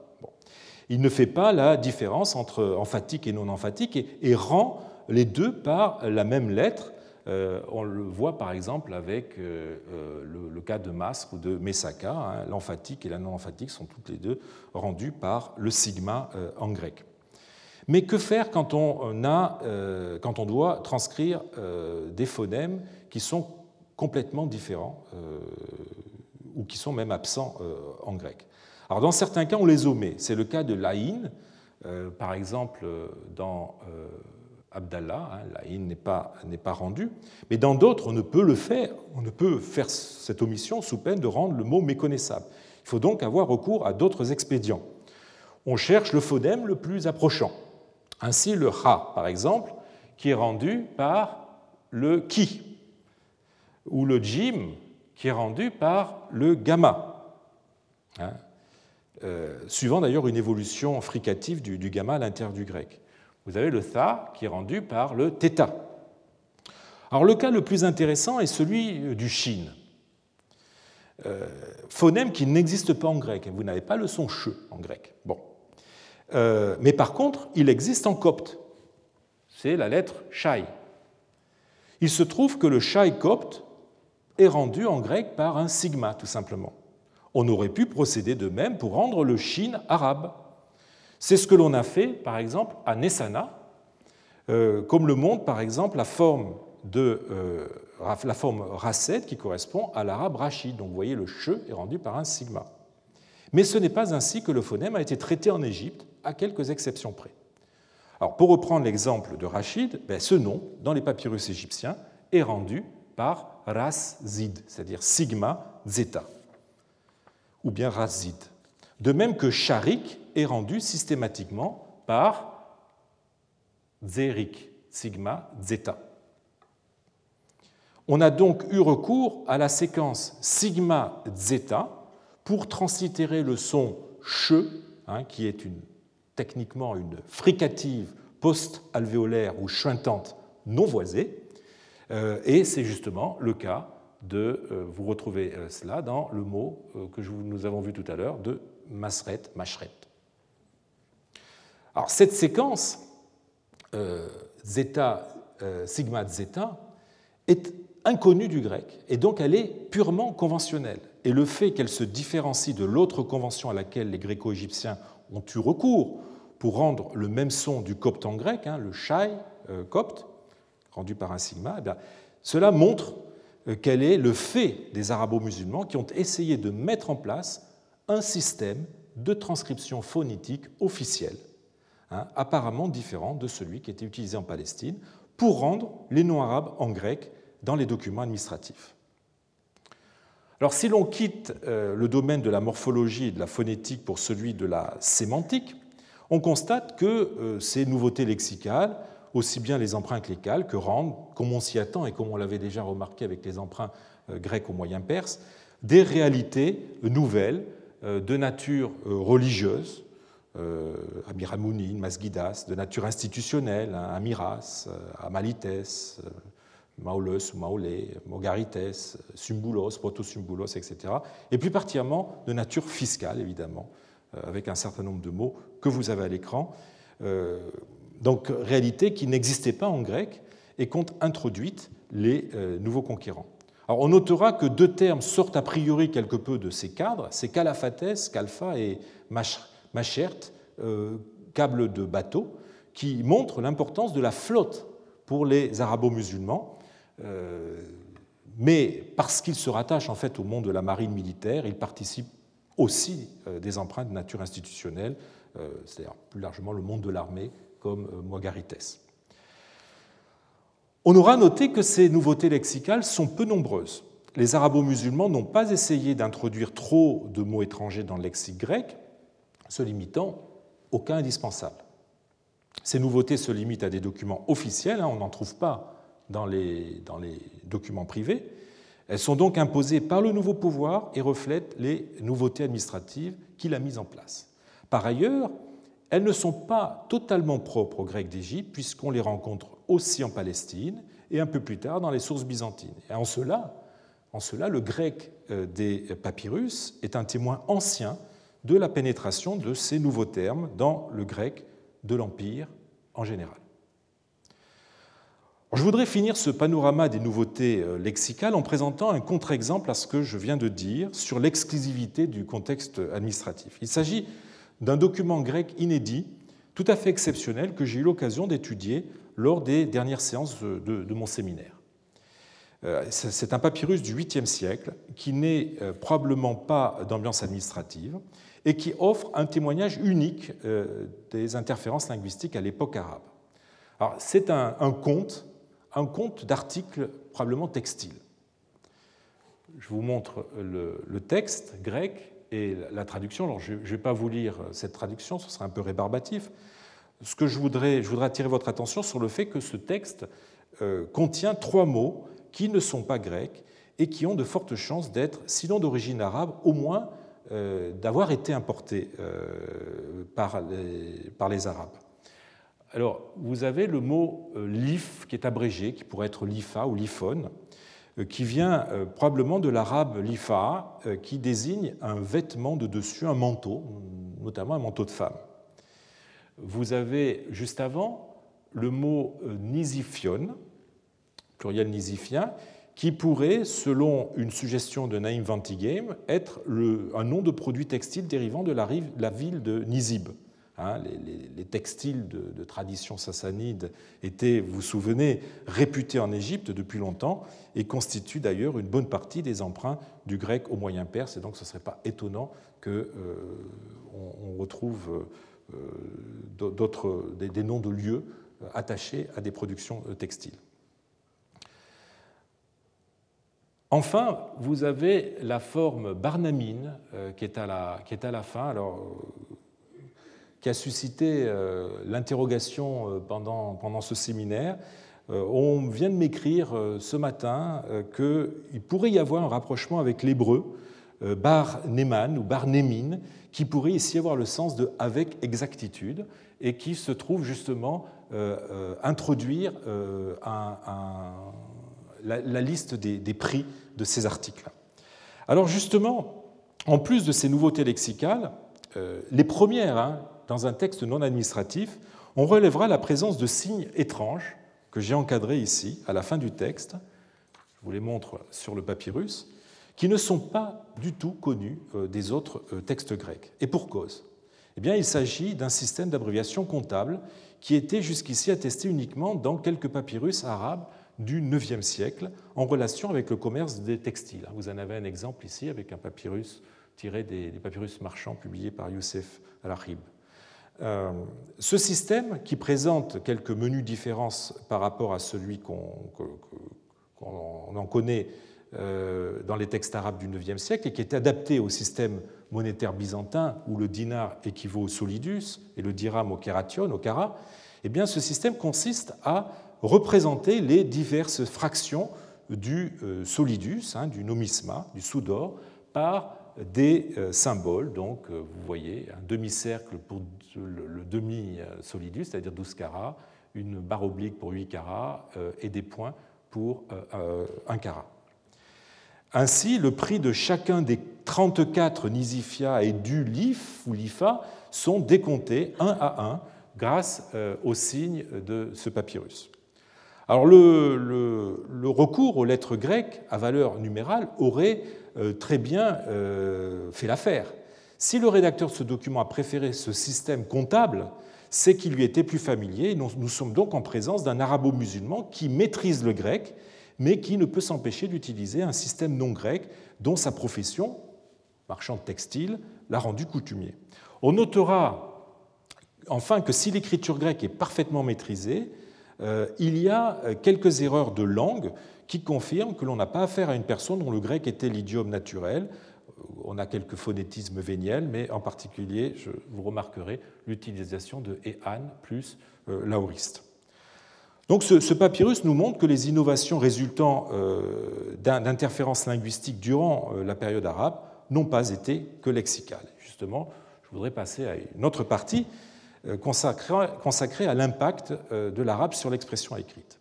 Il ne fait pas la différence entre emphatique et non emphatique et, rend les deux par la même lettre. on le voit par exemple avec le, cas de Masque ou de Mesaka. Hein. L'emphatique et la non emphatique sont toutes les deux rendues par le sigma en grec. Mais que faire quand on, a, euh, quand on doit transcrire euh, des phonèmes qui sont complètement différents euh, ou qui sont même absents en grec? Alors dans certains cas, on les omet. C'est le cas de l'Aïn, euh, par exemple dans euh, Abdallah, hein, l'Aïn n'est pas, pas rendu, mais dans d'autres, on ne peut le faire, on ne peut faire cette omission sous peine de rendre le mot méconnaissable. Il faut donc avoir recours à d'autres expédients. On cherche le phonème le plus approchant. Ainsi, le ha, par exemple, qui est rendu par le ki, ou le jim, qui est rendu par le gamma, hein, euh, suivant d'ailleurs une évolution fricative du, gamma à l'intérieur du grec. Vous avez le tha qui est rendu par le θ. Alors le cas le plus intéressant est celui du shin, euh, phonème qui n'existe pas en grec. Vous n'avez pas le son che en grec. Bon. Euh, mais par contre, il existe en copte. C'est la lettre shai. Il se trouve que le shai copte est rendu en grec par un sigma, tout simplement. On aurait pu procéder de même pour rendre le shin arabe. C'est ce que l'on a fait, par exemple, à Nessana, euh, comme le montre, par exemple, la forme, de, euh, la forme racette qui correspond à l'arabe rachid. Donc vous voyez, le che est rendu par un sigma. Mais ce n'est pas ainsi que le phonème a été traité en Égypte, à quelques exceptions près. Alors, pour reprendre l'exemple de Rachid, ben, ce nom, dans les papyrus égyptiens, est rendu par ras zid, c'est-à-dire sigma zeta, ou bien ras zid. De même que sharik est rendu systématiquement par zerik, sigma zeta. On a donc eu recours à la séquence sigma zeta pour translittérer le son che, hein, qui est une, techniquement une fricative post-alvéolaire ou chuintante non voisée, euh, et c'est justement le cas de, euh, vous retrouvez euh, cela dans le mot que nous avons vu tout à l'heure de masret, machret. Alors cette séquence, zeta, sigma zeta, est inconnue du grec, et donc elle est purement conventionnelle. Et le fait qu'elle se différencie de l'autre convention à laquelle les gréco-égyptiens ont eu recours pour rendre le même son du copte en grec, hein, le shai copte, rendu par un sigma, eh cela montre euh, quel est le fait des arabo-musulmans qui ont essayé de mettre en place un système de transcription phonétique officiel, hein, apparemment différent de celui qui était utilisé en Palestine, pour rendre les noms arabes en grec dans les documents administratifs. Alors si l'on quitte euh, le domaine de la morphologie et de la phonétique pour celui de la sémantique, on constate que euh, ces nouveautés lexicales aussi bien les emprunts que les calques rendent, comme on s'y attend et comme on l'avait déjà remarqué avec les emprunts euh, grecs au moyen perse, des réalités nouvelles euh, de nature religieuse, Amiramounine, Masgidas, de nature institutionnelle, hein, Amiras, Amalites, Maulus ou Maolé, Mogarites, Symbulos, Proto-Symbulos, etc. Et plus particulièrement de nature fiscale, évidemment, avec un certain nombre de mots que vous avez à l'écran donc réalité qui n'existait pas en grec et qu'ont introduite les euh, nouveaux conquérants. Alors on notera que deux termes sortent a priori quelque peu de ces cadres, c'est calaphates, calfa et machert, euh, câble de bateau, qui montrent l'importance de la flotte pour les arabo-musulmans. Euh, mais parce qu'ils se rattachent en fait au monde de la marine militaire, ils participent aussi des empreintes de nature institutionnelle, c'est-à-dire plus largement le monde de l'armée comme euh, Moigarites. On aura noté que ces nouveautés lexicales sont peu nombreuses. Les arabo-musulmans n'ont pas essayé d'introduire trop de mots étrangers dans le lexique grec, se limitant au cas indispensable. Ces nouveautés se limitent à des documents officiels, hein, on n'en trouve pas dans les documents privés. Elles sont donc imposées par le nouveau pouvoir et reflètent les nouveautés administratives qu'il a mises en place. Par ailleurs, elles ne sont pas totalement propres aux Grecs d'Égypte, puisqu'on les rencontre aussi en Palestine et un peu plus tard dans les sources byzantines. Et en cela, en cela, le grec euh, des papyrus est un témoin ancien de la pénétration de ces nouveaux termes dans le grec de l'Empire en général. Je voudrais finir ce panorama des nouveautés euh, lexicales en présentant un contre-exemple à ce que je viens de dire sur l'exclusivité du contexte administratif. Il s'agit d'un document grec inédit, tout à fait exceptionnel, que j'ai eu l'occasion d'étudier lors des dernières séances de, mon séminaire. C'est un papyrus du 8e siècle qui n'est probablement pas d'ambiance administrative et qui offre un témoignage unique des interférences linguistiques à l'époque arabe. C'est un conte, un conte d'articles probablement textiles. Je vous montre le, texte grec et la traduction. Je ne vais pas vous lire cette traduction, ce serait un peu rébarbatif. Ce que je voudrais, je voudrais attirer votre attention sur le fait que ce texte euh, contient trois mots qui ne sont pas grecs et qui ont de fortes chances d'être, sinon d'origine arabe, au moins euh, d'avoir été importés euh, par, les, Arabes. Alors, vous avez le mot lif qui est abrégé, qui pourrait être lifa ou lifone, euh, qui vient euh, probablement de l'arabe lifa, euh, qui désigne un vêtement de dessus, un manteau, notamment un manteau de femme. Vous avez juste avant le mot nisifion, pluriel nisifien, qui pourrait, selon une suggestion de Naïm Ventigame, être un nom de produit textile dérivant de la, la ville de Nizib. Hein, les, textiles de, tradition sassanide étaient, vous vous souvenez, réputés en Égypte depuis longtemps et constituent d'ailleurs une bonne partie des emprunts du grec au moyen perse. Et donc ce ne serait pas étonnant qu'on euh, retrouve euh, d'autres, des, noms de lieux attachés à des productions euh, textiles. Enfin, vous avez la forme barnamine qui, est à la, fin. Qui a suscité euh, l'interrogation euh, pendant, pendant ce séminaire. Euh, on vient de m'écrire ce matin qu'il pourrait y avoir un rapprochement avec l'hébreu bar Neman ou bar Némine, qui pourrait ici avoir le sens de avec exactitude et qui se trouve justement introduire la, liste des, prix de ces articles. Alors justement, en plus de ces nouveautés lexicales, les premières hein, dans un texte non administratif, on relèvera la présence de signes étranges que j'ai encadrés ici, à la fin du texte, je vous les montre sur le papyrus, qui ne sont pas du tout connus euh, des autres euh, textes grecs. Et pour cause eh bien, Il s'agit d'un système d'abréviation comptable qui était jusqu'ici attesté uniquement dans quelques papyrus arabes du IXe siècle en relation avec le commerce des textiles. Vous en avez un exemple ici avec un papyrus tiré des papyrus marchands publiés par Youssef al-Arib. Euh, ce système, qui présente quelques menus différences par rapport à celui qu'on en connaît euh, dans les textes arabes du IXe siècle et qui est adapté au système monétaire byzantin où le dinar équivaut au solidus et le dirham au kération, au kara, eh bien, ce système consiste à représenter les diverses fractions du euh, solidus, hein, du nomisma, du sous-d'or, par des symboles. Donc, vous voyez, un demi-cercle pour le, demi-solidus, c'est-à-dire 12 carats, une barre oblique pour 8 carats euh, et des points pour 1 euh, carat. Ainsi, le prix de chacun des 34 nisifia et du lif ou lifa sont décomptés un à un grâce euh, au signe de ce papyrus. Alors le, recours aux lettres grecques à valeur numérale aurait très bien fait l'affaire. Si le rédacteur de ce document a préféré ce système comptable, c'est qu'il lui était plus familier. Nous, sommes donc en présence d'un arabo-musulman qui maîtrise le grec, mais qui ne peut s'empêcher d'utiliser un système non grec dont sa profession, marchand de textile, l'a rendu coutumier. On notera enfin que si l'écriture grecque est parfaitement maîtrisée, euh, il y a euh, quelques erreurs de langue qui confirment que l'on n'a pas affaire à une personne dont le grec était l'idiome naturel, on a quelques phonétismes véniels, mais en particulier, je, vous remarquerez l'utilisation de ehan plus euh, lauriste. Donc ce, papyrus nous montre que les innovations résultant euh, d'interférences linguistiques durant euh, la période arabe n'ont pas été que lexicales. Justement, je voudrais passer à une autre partie consacrée à l'impact de l'arabe sur l'expression écrite.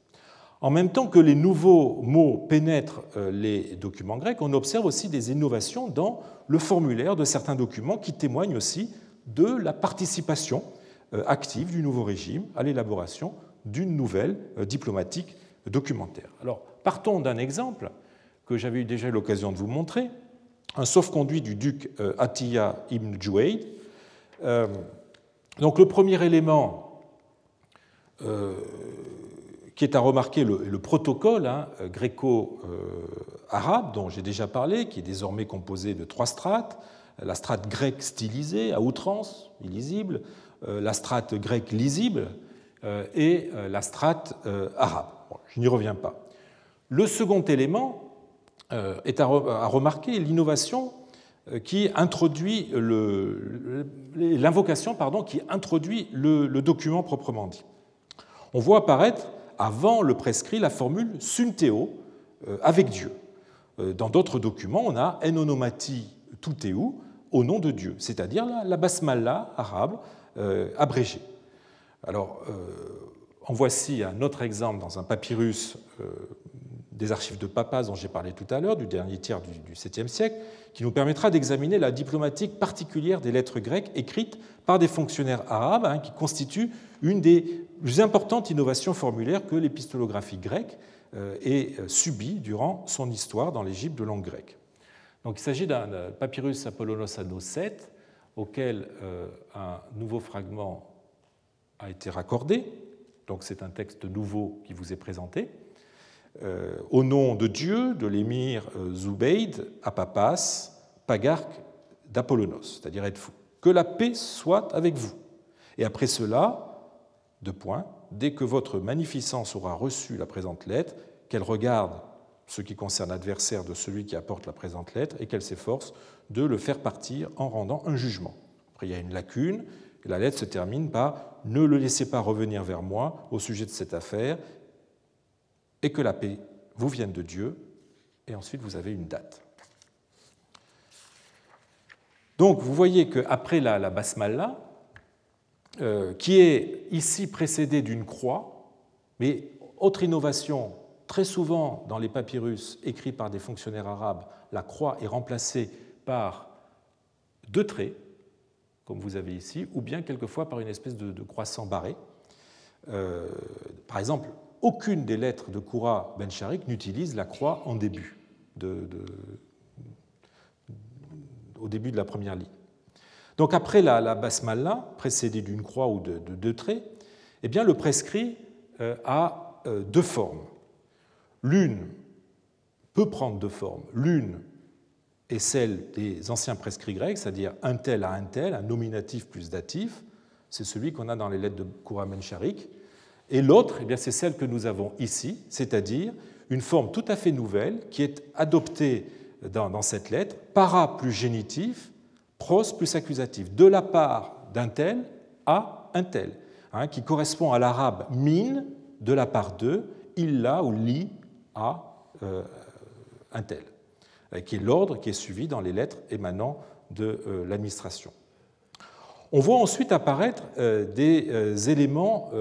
En même temps que les nouveaux mots pénètrent euh, les documents grecs, on observe aussi des innovations dans le formulaire de certains documents qui témoignent aussi de la participation euh, active du nouveau régime à l'élaboration d'une nouvelle euh, diplomatique documentaire. Alors, partons d'un exemple que j'avais eu déjà l'occasion de vous montrer, un sauf-conduit du duc Attila ibn Juwayd. Donc, le premier élément qui est à remarquer le, protocole hein, gréco-arabe dont j'ai déjà parlé, qui est désormais composé de trois strates. La strate grecque stylisée à outrance, illisible, euh, la strate grecque lisible euh, et euh, la strate arabe. je n'y reviens pas. Le second élément est à remarquer l'innovation qui introduit l'invocation pardon qui introduit le, document proprement dit. On voit apparaître avant le prescrit la formule sunteo, euh, avec Dieu. Euh, dans d'autres documents, on a en onomati tuteu, au nom de Dieu, c'est-à-dire la basmala arabe euh, abrégée. Alors, en voici un autre exemple dans un papyrus des archives de Papas dont j'ai parlé tout à l'heure, du dernier tiers du, 7e siècle, qui nous permettra d'examiner la diplomatique particulière des lettres grecques écrites par des fonctionnaires arabes, hein, qui constituent une des plus importantes innovations formulaires que l'épistolographie grecque euh, ait euh, subie durant son histoire dans l'Égypte de langue grecque. Donc, il s'agit d'un papyrus Apollonos Anno 7 auquel euh, un nouveau fragment a été raccordé. Donc, c'est un texte nouveau qui vous est présenté. Au nom de Dieu, de l'émir Zubeid, Papas, pagarque d'Apollonos, c'est-à-dire fou. Que la paix soit avec vous. Et après cela, deux points. Dès que votre magnificence aura reçu la présente lettre, qu'elle regarde ce qui concerne l'adversaire de celui qui apporte la présente lettre et qu'elle s'efforce de le faire partir en rendant un jugement. Après, il y a une lacune. Et la lettre se termine par Ne le laissez pas revenir vers moi au sujet de cette affaire et que la paix vous vienne de Dieu. Et ensuite, vous avez une date. Donc, vous voyez qu'après la, la euh, qui est ici précédé d'une croix, mais autre innovation, très souvent dans les papyrus écrits par des fonctionnaires arabes, la croix est remplacée par deux traits, comme vous avez ici, ou bien quelquefois par une espèce de, croissant barré. Euh, par exemple, aucune des lettres de Koura Ben Sharik n'utilise la croix au début de la première ligne. Donc après la, la basmala, précédée d'une croix ou de, deux traits, eh bien, le prescrit euh, a euh, deux formes. L'une peut prendre deux formes. L'une est celle des anciens prescrits grecs, c'est-à-dire un tel à un tel, un nominatif plus datif. C'est celui qu'on a dans les lettres de Kouramencharik. Et l'autre, eh c'est celle que nous avons ici, c'est-à-dire une forme tout à fait nouvelle qui est adoptée dans, cette lettre, para plus génitif, pros plus accusatif, de la part d'un tel à un tel, hein, qui correspond à l'arabe min, de la part de, illa ou li à euh, un tel, euh, qui est l'ordre qui est suivi dans les lettres émanant de euh, l'administration. On voit ensuite apparaître des éléments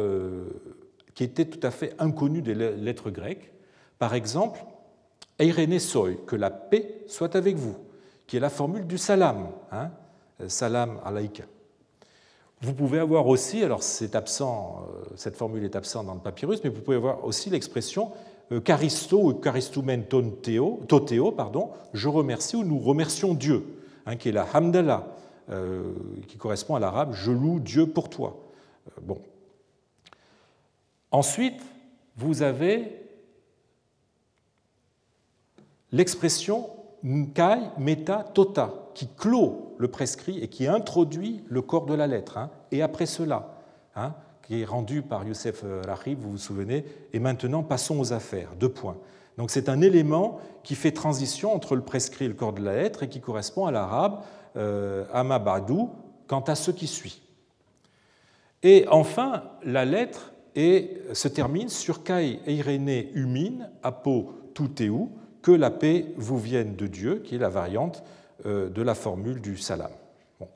qui étaient tout à fait inconnus des lettres grecques. Par exemple, Eirene soi, que la paix soit avec vous qui est la formule du salam, hein, salam alaïka. Vous pouvez avoir aussi, alors c'est absent, euh, cette formule est absente dans le papyrus, mais vous pouvez avoir aussi l'expression euh, ou caristumen toteo, pardon, je remercie ou nous remercions Dieu, hein, qui est la hamdallah, euh, qui correspond à l'arabe je loue Dieu pour toi. bon. Ensuite, vous avez l'expression Nkai Meta Tota, qui clôt le prescrit et qui introduit le corps de la lettre. Hein. et après cela, hein, qui est rendu par Youssef Rahib, vous vous souvenez, et maintenant passons aux affaires. Deux points. Donc c'est un élément qui fait transition entre le prescrit et le corps de la lettre et qui correspond à l'arabe euh, Amabadou quant à ce qui suit. Et enfin, la lettre se termine sur Kai Eirene Umin Apo Tuteu, que la paix vous vienne de Dieu, qui est la variante euh, de la formule du salam.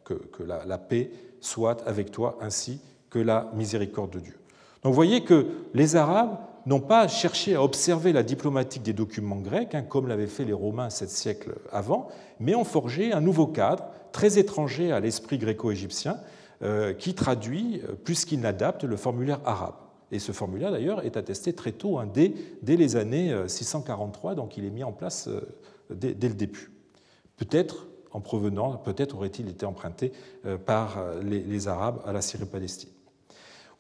que, la, paix soit avec toi ainsi que la miséricorde de Dieu. Donc vous voyez que les Arabes n'ont pas cherché à observer la diplomatique des documents grecs, hein, comme l'avaient fait les Romains sept siècles avant, mais ont forgé un nouveau cadre très étranger à l'esprit gréco-égyptien, euh, qui traduit euh, plus qu'il n'adapte le formulaire arabe. Et ce formulaire, d'ailleurs, est attesté très tôt, hein, dès, les années 643, euh, donc il est mis en place euh, dès, le début. Peut-être en provenant, peut-être aurait-il été emprunté euh, par les, Arabes à la Syrie-Palestine.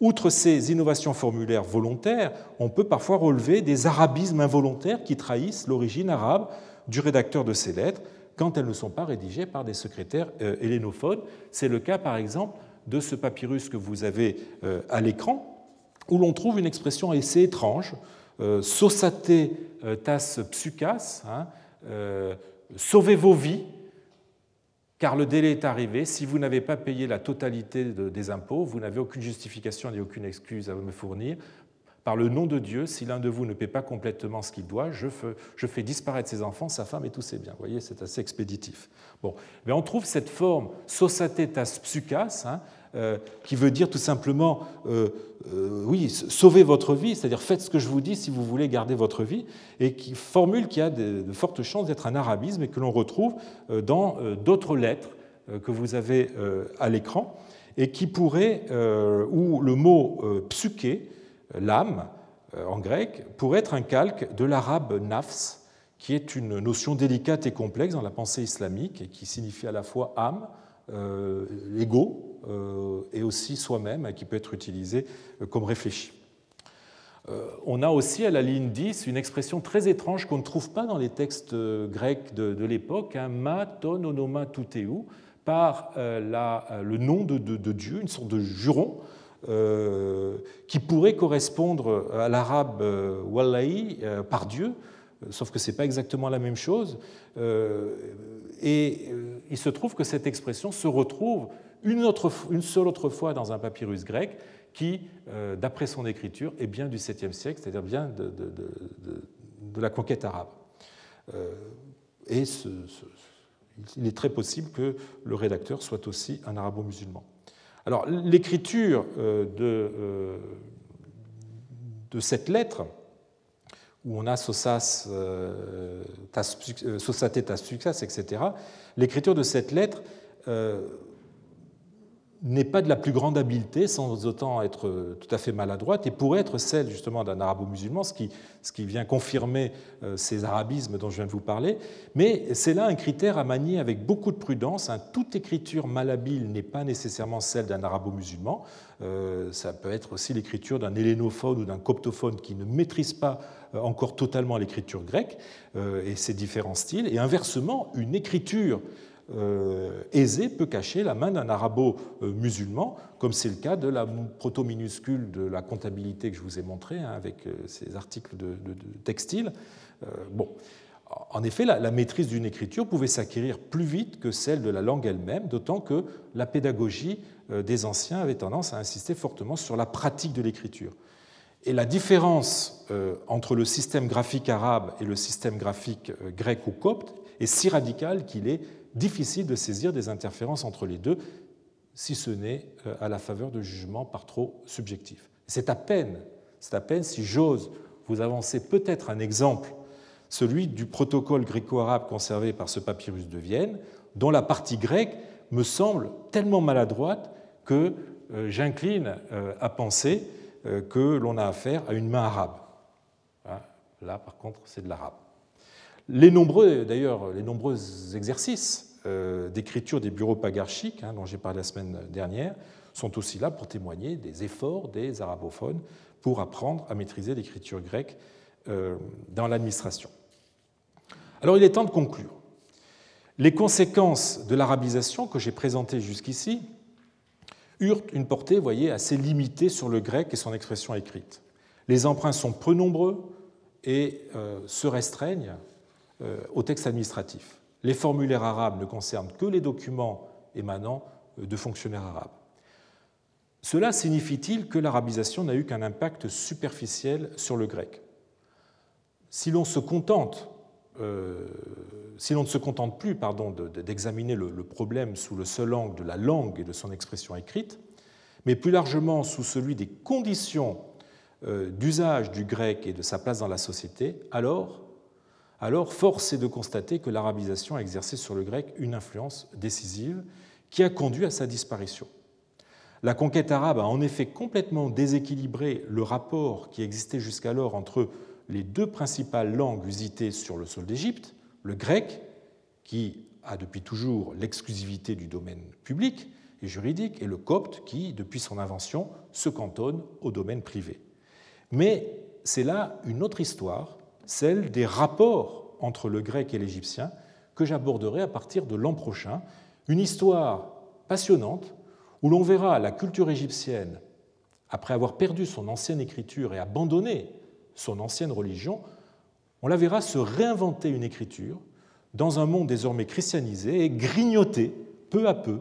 Outre ces innovations formulaires volontaires, on peut parfois relever des arabismes involontaires qui trahissent l'origine arabe du rédacteur de ces lettres quand elles ne sont pas rédigées par des secrétaires hellénophones. C'est le cas par exemple de ce papyrus que vous avez à l'écran, où l'on trouve une expression assez étrange, euh, sosate tas psukas, hein, sauvez vos vies, car le délai est arrivé. Si vous n'avez pas payé la totalité des impôts, vous n'avez aucune justification ni aucune excuse à me fournir. Par le nom de Dieu, si l'un de vous ne paie pas complètement ce qu'il doit, je fais, disparaître ses enfants, sa femme et tous ses biens. Vous voyez, c'est assez expéditif. Bon, mais on trouve cette forme sosatetas psukas, hein, euh, qui veut dire tout simplement, euh, euh, oui, sauvez votre vie, c'est-à-dire faites ce que je vous dis si vous voulez garder votre vie, et qui formule qu'il y a de, fortes chances d'être un arabisme et que l'on retrouve dans d'autres lettres que vous avez à l'écran, et qui pourrait, où le mot psyché, l'âme, en grec, pourrait être un calque de l'arabe nafs, qui est une notion délicate et complexe dans la pensée islamique et qui signifie à la fois âme, euh, ego euh, et aussi soi-même, qui peut être utilisé euh, comme réfléchi. On a aussi à la ligne 10 une expression très étrange qu'on ne trouve pas dans les textes grecs de, l'époque, hein, ma ton onoma tuteu, par le nom de, Dieu, une sorte de juron, qui pourrait correspondre à l'arabe wallahi, par Dieu, sauf que ce n'est pas exactement la même chose. Et euh, il se trouve que cette expression se retrouve une, seule autre fois dans un papyrus grec qui, euh, d'après son écriture, est bien du 7e siècle, c'est-à-dire bien de, la conquête arabe. Euh, et il est très possible que le rédacteur soit aussi un arabo-musulman. Alors, l'écriture de cette lettre où on a Sosas, euh, euh, tas etc., l'écriture de cette lettre euh, n'est pas de la plus grande habileté, sans autant être tout à fait maladroite, et pourrait être celle justement d'un arabo-musulman, ce qui, ce qui vient confirmer ces arabismes dont je viens de vous parler. Mais c'est là un critère à manier avec beaucoup de prudence. Toute écriture malhabile n'est pas nécessairement celle d'un arabo-musulman. ça peut être aussi l'écriture d'un hellénophone ou d'un coptophone qui ne maîtrise pas euh, encore totalement l'écriture grecque euh, et ses différents styles. Et inversement, une écriture euh, aisée peut cacher la main d'un arabo-musulman, comme c'est le cas de la proto-minuscule de la comptabilité que je vous ai montré hein, avec ces articles de, textile. Bon. En effet, la, maîtrise d'une écriture pouvait s'acquérir plus vite que celle de la langue elle-même, d'autant que la pédagogie des anciens avait tendance à insister fortement sur la pratique de l'écriture. Et la différence euh, entre le système graphique arabe et le système graphique euh, grec ou copte est si radicale qu'il est difficile de saisir des interférences entre les deux, si ce n'est euh, à la faveur de jugements par trop subjectifs. C'est à peine, si j'ose vous avancer peut-être un exemple, celui du protocole gréco-arabe conservé par ce papyrus de Vienne, dont la partie grecque me semble tellement maladroite que j'incline à penser euh, que l'on a affaire à une main arabe. Hein, là, par contre, c'est de l'arabe. Les nombreux, exercices euh, d'écriture des bureaux pagarchiques, hein, dont j'ai parlé la semaine dernière, sont aussi là pour témoigner des efforts des arabophones pour apprendre à maîtriser l'écriture grecque euh, dans l'administration. Alors il est temps de conclure. Les conséquences de l'arabisation que j'ai présentées jusqu'ici eurent une portée, voyez, assez limitée sur le grec et son expression écrite. Les emprunts sont peu nombreux et euh, se restreignent au texte administratif. Les formulaires arabes ne concernent que les documents émanant euh, de fonctionnaires arabes. Cela signifie-t-il que l'arabisation n'a eu qu'un impact superficiel sur le grec? Si l'on se contente si l'on ne se contente plus d'examiner le, problème sous le seul angle de la langue et de son expression écrite, mais plus largement sous celui des conditions euh, d'usage du grec et de sa place dans la société, alors, alors force est de constater que l'arabisation a exercé sur le grec une influence décisive qui a conduit à sa disparition. La conquête arabe a en effet complètement déséquilibré le rapport qui existait jusqu'alors entre les deux principales langues usitées sur le sol d'Égypte, le grec, qui a depuis toujours l'exclusivité du domaine public, et juridique, et le copte qui, depuis son invention, se cantonne au domaine privé. Mais c'est là une autre histoire, celle des rapports entre le grec et l'égyptien, que j'aborderai à partir de l'an prochain. Une histoire passionnante où l'on verra la culture égyptienne, après avoir perdu son ancienne écriture et abandonné son ancienne religion, on la verra se réinventer une écriture dans un monde désormais christianisé et grignoter peu à peu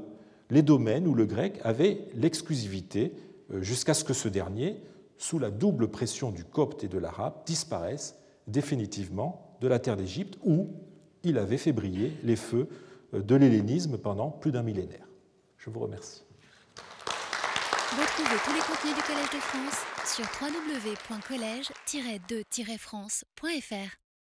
les domaines où le grec avait l'exclusivité euh, jusqu'à ce que ce dernier, sous la double pression du copte et de l'arabe, disparaisse définitivement de la terre d'Égypte où il avait fait briller les feux euh, de l'hellénisme pendant plus d'un millénaire. Je vous remercie. Retrouvez tous les contenus du Collège de France sur www.colège-2-france.fr.